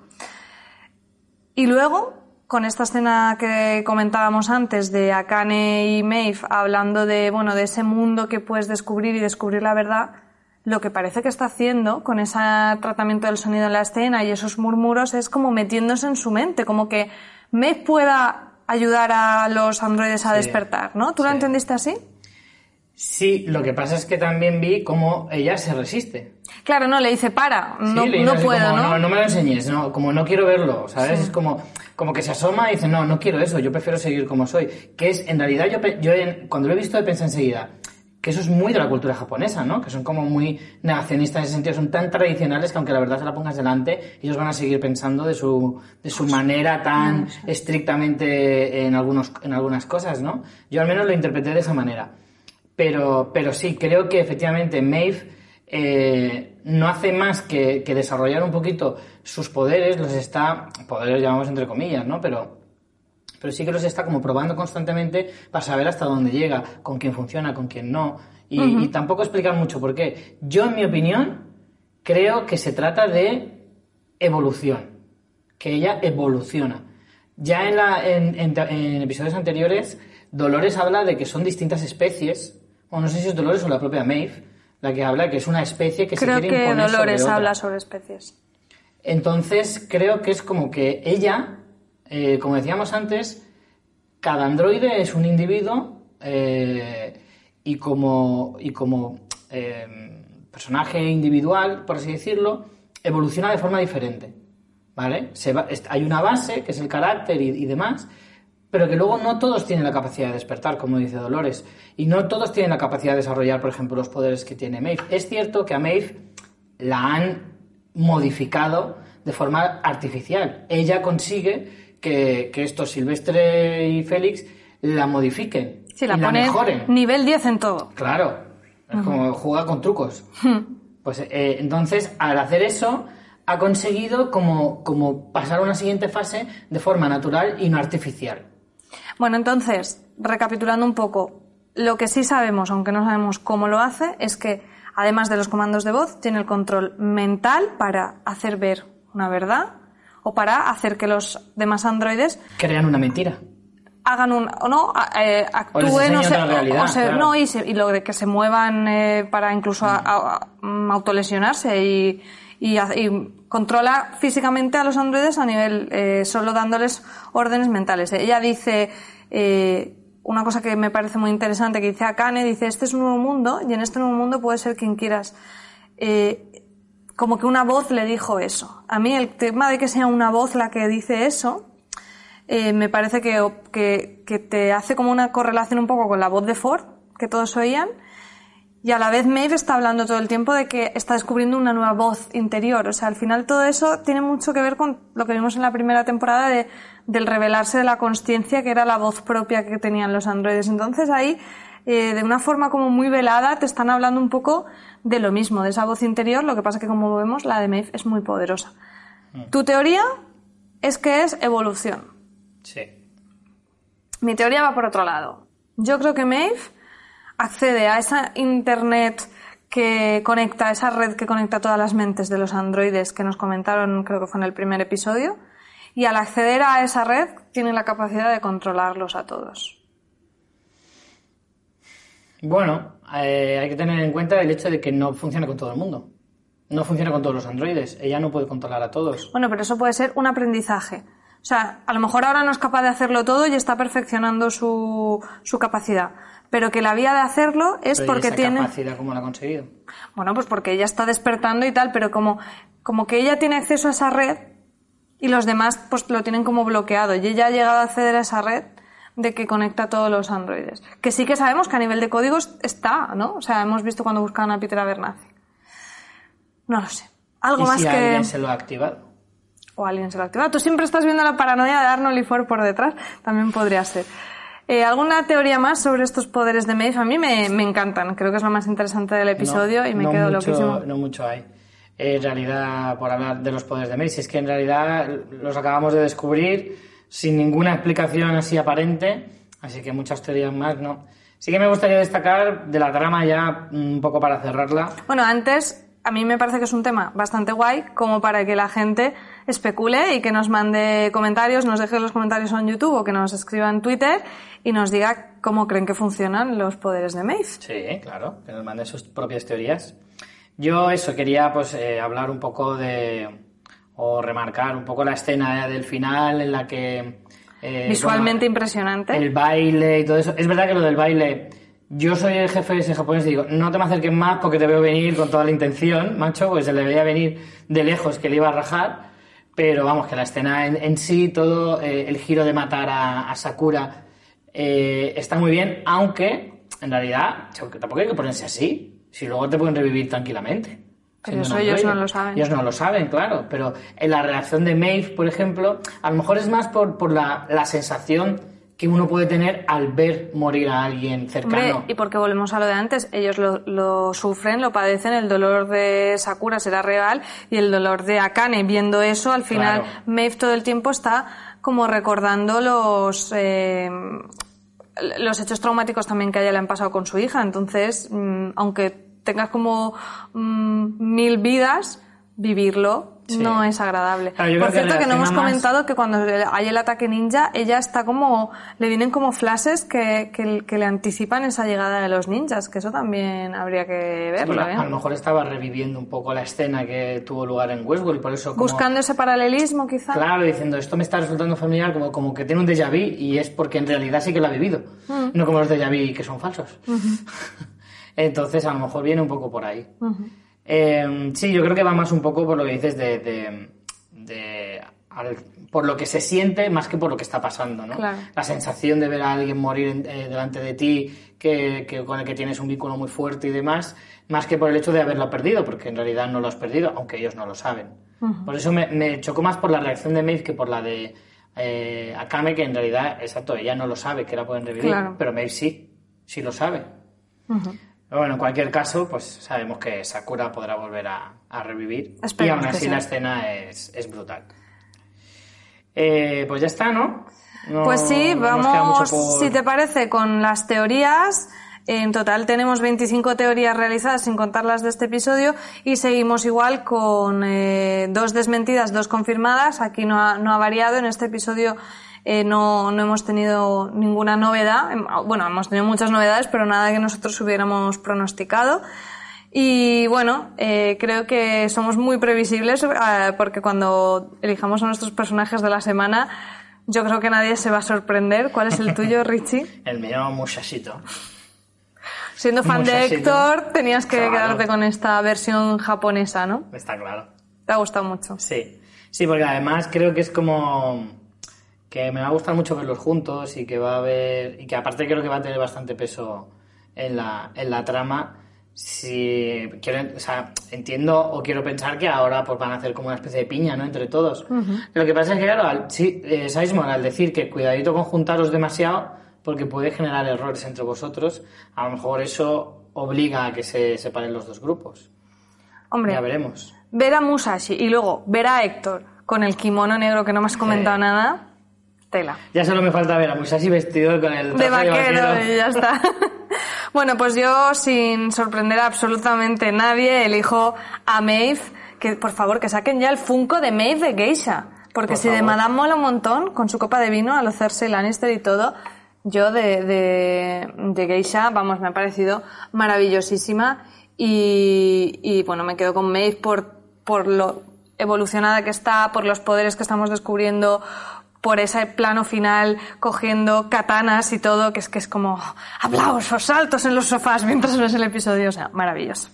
B: Y luego, con esta escena que comentábamos antes de Akane y Maeve hablando de, bueno, de ese mundo que puedes descubrir y descubrir la verdad, lo que parece que está haciendo con ese tratamiento del sonido en la escena y esos murmuros es como metiéndose en su mente, como que Maeve pueda ayudar a los androides a
A: Sí,
B: despertar, ¿no? ¿Tú lo
A: sí.
B: entendiste así?
A: Sí, lo que pasa es que también vi cómo ella se resiste.
B: Claro, no, le dice, para, no, no puedo,
A: como,
B: ¿no?
A: no, me lo enseñes, no, como no quiero verlo, ¿sabes? Es como, como que se asoma y dice, no, no quiero eso, yo prefiero seguir como soy. Que es, en realidad, yo, yo en- cuando lo he visto he pensado enseguida, que eso es muy de la cultura japonesa, ¿no? Que son como muy negacionistas en ese sentido, son tan tradicionales que aunque la verdad se la pongas delante, ellos van a seguir pensando de su, de su manera tan estrictamente en, algunos, en algunas cosas, ¿no? Yo al menos lo interpreté de esa manera. Pero, pero sí, creo que efectivamente Maeve eh, no hace más que, que desarrollar un poquito sus poderes, los está, poderes llamamos entre comillas, ¿no? Pero, pero sí que los está como probando constantemente para saber hasta dónde llega, con quién funciona, con quién no. Y, y tampoco explicar mucho por qué. Yo, en mi opinión, creo que se trata de evolución, que ella evoluciona. Ya en, la, en, en- en episodios anteriores, Dolores habla de que son distintas especies, o no sé si es Dolores o la propia Maeve, la que habla que es una especie que
B: Creo
A: se quiere
B: que
A: imponer sobre
B: Dolores
A: otra.
B: habla sobre especies.
A: Entonces, creo que es como que ella, eh, como decíamos antes, cada androide es un individuo eh, y como, y como eh, personaje individual, por así decirlo, evoluciona de forma diferente. ¿Vale? Se va- hay una base, que es el carácter y, y demás, pero que luego no todos tienen la capacidad de despertar, como dice Dolores, y no todos tienen la capacidad de desarrollar, por ejemplo, los poderes que tiene Maeve. Es cierto que a Maeve la han modificado de forma artificial. Ella consigue que, que estos Silvestre y Félix la modifiquen
B: Sí, la
A: y mejoren.
B: nivel 10 en todo.
A: Claro, es como juega con trucos. Pues eh, entonces, al hacer eso, ha conseguido como, como pasar a una siguiente fase de forma natural y no artificial.
B: Bueno, entonces, recapitulando un poco, lo que sí sabemos, aunque no sabemos cómo lo hace, es que además de los comandos de voz, tiene el control mental para hacer ver una verdad o para hacer que los demás androides
A: Crean una mentira.
B: hagan un o no eh, actúen o se,
A: realidad,
B: o se-
A: claro.
B: no y, se- y lo de que se muevan eh, para incluso a- a- a- autolesionarse y, y, y controla físicamente a los androides a nivel eh, solo dándoles órdenes mentales. Ella dice eh, una cosa que me parece muy interesante que dice Akane dice este es un nuevo mundo y en este nuevo mundo puede ser quien quieras Eh, como que una voz le dijo eso. A mí el tema de que sea una voz la que dice eso eh, me parece que, que, que te hace como una correlación un poco con la voz de Ford, que todos oían, y a la vez Maeve está hablando todo el tiempo de que está descubriendo una nueva voz interior. O sea, al final todo eso tiene mucho que ver con lo que vimos en la primera temporada de, del revelarse de la consciencia, que era la voz propia que tenían los androides. Entonces ahí, eh, de una forma como muy velada, te están hablando un poco de lo mismo, de esa voz interior. Lo que pasa que, como vemos, la de Maeve es muy poderosa. Tu teoría es que es evolución.
A: Sí.
B: Mi teoría va por otro lado. Yo creo que Maeve accede a esa internet que conecta, esa red que conecta todas las mentes de los androides que nos comentaron, creo que fue en el primer episodio, y al acceder a esa red tiene la capacidad de controlarlos a todos.
A: Bueno, eh, hay que tener en cuenta el hecho de que no funciona con todo el mundo. No funciona con todos los androides. Ella no puede controlar a todos.
B: Bueno, pero eso puede ser un aprendizaje. O sea, a lo mejor ahora no es capaz de hacerlo todo y está perfeccionando su, su capacidad. Pero que la vía de hacerlo es
A: Pero ¿y
B: porque
A: esa
B: tiene...
A: capacidad cómo la ha conseguido?
B: Bueno, pues porque ella está despertando y tal, pero como, como que ella tiene acceso a esa red y los demás pues lo tienen como bloqueado y ella ha llegado a acceder a esa red de que conecta todos los androides. Que sí que sabemos que a nivel de códigos está, ¿no? O sea, hemos visto cuando buscaban a Peter Abernathy. No lo sé. Algo
A: ¿Y
B: más
A: si
B: que...
A: alguien se lo ha activado?
B: O alguien se lo activa. Tú siempre estás viendo la paranoia de Arnold y Ford por detrás. También podría ser. Eh, ¿Alguna teoría más sobre estos poderes de Maeve? A mí me, me encantan. Creo que es lo más interesante del episodio
A: No,
B: y me
A: no
B: quedo
A: mucho,
B: loquísimo.
A: No mucho hay. En realidad, por hablar de los poderes de Mace, es que en realidad los acabamos de descubrir sin ninguna explicación así aparente, así que muchas teorías más no. Sí que me gustaría destacar de la trama ya un poco para cerrarla.
B: Bueno, antes, a mí me parece que es un tema bastante guay, como para que la gente especule y que nos mande comentarios, nos deje los comentarios en YouTube o que nos escriba en Twitter y nos diga cómo creen que funcionan los poderes de Maeve.
A: Sí, claro, que nos manden sus propias teorías. Yo eso, quería pues eh, hablar un poco de, o remarcar un poco la escena del final en la que... eh,
B: Visualmente
A: bueno,
B: impresionante.
A: El baile y todo eso. Es verdad que lo del baile, yo soy el jefe de ese japonés y digo, no te me acerques más porque te veo venir con toda la intención, macho, pues se le veía venir de lejos que le iba a rajar, pero vamos, que la escena en, en sí, todo eh, el giro de matar a, a Sakura eh, está muy bien, aunque en realidad tampoco hay que ponerse así, si luego te pueden revivir tranquilamente.
B: Pero eso ellos no lo saben.
A: Ellos no lo saben, claro, pero en la reacción de Maeve, por ejemplo, a lo mejor es más por, por la, la sensación que uno puede tener al ver morir a alguien cercano.
B: Hombre, y porque volvemos a lo de antes, ellos lo, lo sufren, lo padecen, el dolor de Sakura será real y el dolor de Akane viendo eso, al final
A: Claro.
B: Maeve todo el tiempo está como recordando los eh, los hechos traumáticos también que a ella le han pasado con su hija, entonces mm, aunque tengas como mm, mil vidas, vivirlo
A: Sí.
B: no es agradable.
A: Claro, yo
B: Por
A: creo que
B: cierto, que no hemos
A: más-
B: comentado que cuando hay el ataque ninja, ella está como, le vienen como flashes que, que, que le anticipan esa llegada de los ninjas, que eso también habría que
A: Sí,
B: verlo,
A: a,
B: ¿eh?
A: a lo mejor estaba reviviendo un poco la escena que tuvo lugar en Westworld y por eso como,
B: Buscando ese paralelismo, quizá.
A: Claro, diciendo esto me está resultando familiar como, como que tiene un déjà vu y es porque en realidad sí que lo ha vivido.
B: Mm.
A: No como los déjà vu que son falsos. Entonces a lo mejor viene un poco por ahí. Eh, sí, yo creo que va más un poco por lo que dices de, de, de al- por lo que se siente más que por lo que está pasando, ¿no?
B: Claro.
A: La sensación de ver a alguien morir eh, delante de ti, que, que con el que tienes un vínculo muy fuerte y demás, más que por el hecho de haberlo perdido, porque en realidad no lo has perdido, aunque ellos no lo saben. Por eso me, me chocó más por la reacción de Maeve que por la de eh, Akame, que en realidad, exacto, ella no lo sabe, que la pueden revivir,
B: Claro.
A: pero Maeve sí, sí lo sabe. Pero bueno, en cualquier caso, pues sabemos que Sakura podrá volver a, a revivir. y
B: Esperemos
A: aún
B: que
A: así
B: sí.
A: la escena es, es brutal. Eh, pues ya está, ¿no? No-
B: Pues sí, vamos,
A: por-
B: si te parece, con las teorías. En total tenemos 25 teorías realizadas sin contar las de este episodio y seguimos igual con eh, dos desmentidas, dos confirmadas. Aquí no ha, no ha variado. En este episodio eh, no, no hemos tenido ninguna novedad. Em, Bueno, hemos tenido muchas novedades, pero nada que nosotros hubiéramos pronosticado. Y bueno, eh, creo que somos muy previsibles eh, porque cuando elijamos a nuestros personajes de la semana, yo creo que nadie se va a sorprender. ¿Cuál es el tuyo, Richie?
A: El mío muchachito.
B: Siendo fan de. Héctor, tenías que
A: Claro.
B: quedarte con esta versión japonesa, ¿no?
A: Está claro.
B: Te ha gustado mucho.
A: Sí, sí, porque además creo que es como que me va a gustar mucho verlos juntos y que va a haber y que aparte creo que va a tener bastante peso en la, en la trama. Si quieren, o sea, entiendo o quiero pensar que ahora pues van a hacer como una especie de piña, ¿no? Entre todos. Lo que pasa es que, claro, al, sí, eh, al decir que cuidadito con juntaros demasiado, porque puede generar errores entre vosotros, a lo mejor eso obliga a que se separen los dos grupos.
B: Hombre,
A: Ya veremos.
B: ver a Musashi y luego ver a Héctor con el kimono negro que no me has comentado
A: Sí.
B: nada, tela.
A: Ya solo me falta ver a Musashi vestido con el
B: de
A: traje
B: vaquero y ya está. bueno, pues yo, sin sorprender a absolutamente nadie, elijo a Maeve, que por favor, que saquen ya el Funko de Maeve de Geisha. Porque
A: Por
B: si de. Madame mola un montón, con su copa de vino, a lo Cersei Lannister y todo, yo de, de, de Geisha, vamos, me ha parecido maravillosísima. Y, y bueno, me quedo con Maeve por, por lo evolucionada que está, por los poderes que estamos descubriendo, por ese plano final cogiendo katanas y todo, que es que es como aplausos, saltos en los sofás mientras ves el episodio, o sea, maravilloso.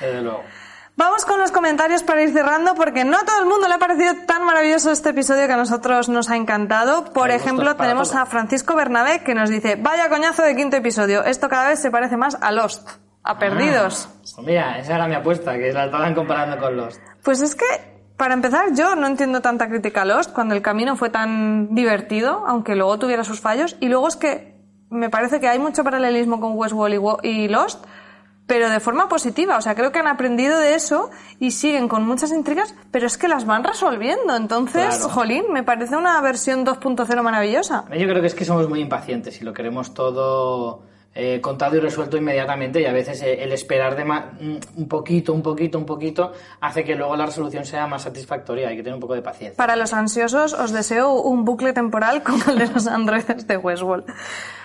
A: Desde luego.
B: Vamos con los comentarios para ir cerrando, porque no a todo el mundo le ha parecido tan maravilloso este episodio que a nosotros nos ha encantado. Por ejemplo, tenemos
A: todo.
B: a Francisco Bernabé que nos dice, vaya coñazo de quinto episodio, esto cada vez se parece más a Lost, a Perdidos.
A: Ah, pues mira, esa era mi apuesta, que la estaban comparando con los.
B: Pues es que, para empezar, yo no entiendo tanta crítica a Lost cuando el camino fue tan divertido, aunque luego tuviera sus fallos. Y luego es que me parece que hay mucho paralelismo con Westworld y Lost, pero de forma positiva. O sea, creo que han aprendido de eso y siguen con muchas intrigas, pero es que las van resolviendo. Entonces,
A: Claro.
B: jolín, me parece una versión 2.0 maravillosa.
A: Yo creo que es que somos muy impacientes y lo queremos todo eh, contado y resuelto inmediatamente y a veces eh, el esperar de mm, un poquito, un poquito, un poquito hace que luego la resolución sea más satisfactoria. Hay que tener un poco de paciencia.
B: Para los ansiosos, os deseo un bucle temporal como el de los androides de Westworld.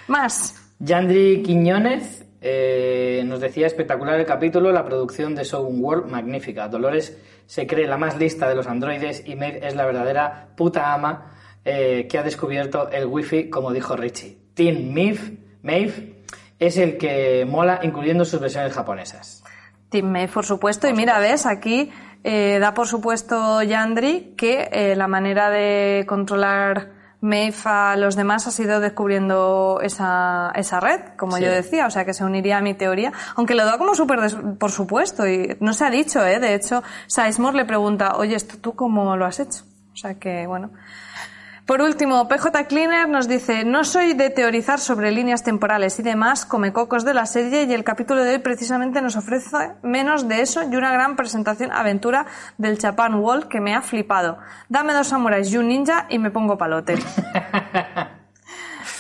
B: Más.
A: Yandri Quiñones eh, nos decía espectacular el capítulo, la producción de Shogun World magnífica. Dolores se cree la más lista de los androides y Maeve es la verdadera puta ama eh, que ha descubierto el wifi, como dijo Richie. Team Maeve, Maeve es el que mola, incluyendo sus versiones japonesas.
B: Team May, por supuesto. y mira, ves, aquí eh, da por supuesto Yandri que eh, la manera de controlar Maeve a los demás ha sido descubriendo esa, esa red, como
A: Sí.
B: yo decía, o sea que se uniría a mi teoría, aunque lo da como súper por supuesto y no se ha dicho, ¿eh? de hecho, Sizemore le pregunta, oye, ¿esto tú cómo lo has hecho? O sea que, bueno. Por último, PJ Cleaner nos dice, no soy de teorizar sobre líneas temporales y demás, come cocos de la serie y el capítulo de hoy precisamente nos ofrece menos de eso y una gran presentación aventura del Japan Wall que me ha flipado. Dame dos samuráis y un ninja y me pongo palote.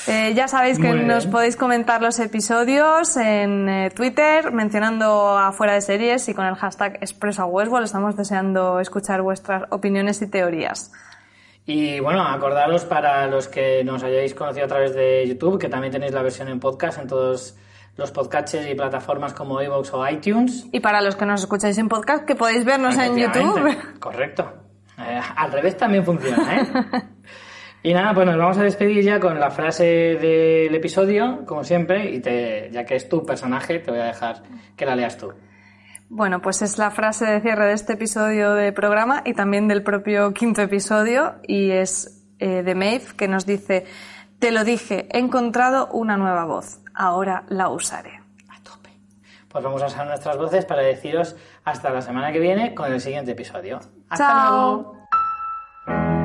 B: Eh, ya sabéis que nos podéis comentar los episodios en eh, Twitter mencionando afuera de series y con el hashtag Expreso a Westworld. Estamos deseando escuchar vuestras opiniones y teorías.
A: Y bueno, acordaros para los que nos hayáis conocido a través de YouTube, que también tenéis la versión en podcast en todos los podcasts y plataformas como iVoox o iTunes.
B: Y para los que nos escucháis en podcast, que podéis vernos en YouTube.
A: Correcto. Eh, al revés también funciona, ¿eh? y nada, pues nos vamos a despedir ya con la frase del episodio, como siempre, y te, ya que es tu personaje, te voy a dejar que la leas tú.
B: Bueno, pues es la frase de cierre de este episodio de programa y también del propio quinto episodio y es eh, de Maeve que nos dice, te lo dije, he encontrado una nueva voz, ahora la usaré.
A: A tope. Pues vamos a usar nuestras voces para deciros hasta la semana que viene con el siguiente episodio. Hasta
B: Chao.
A: luego.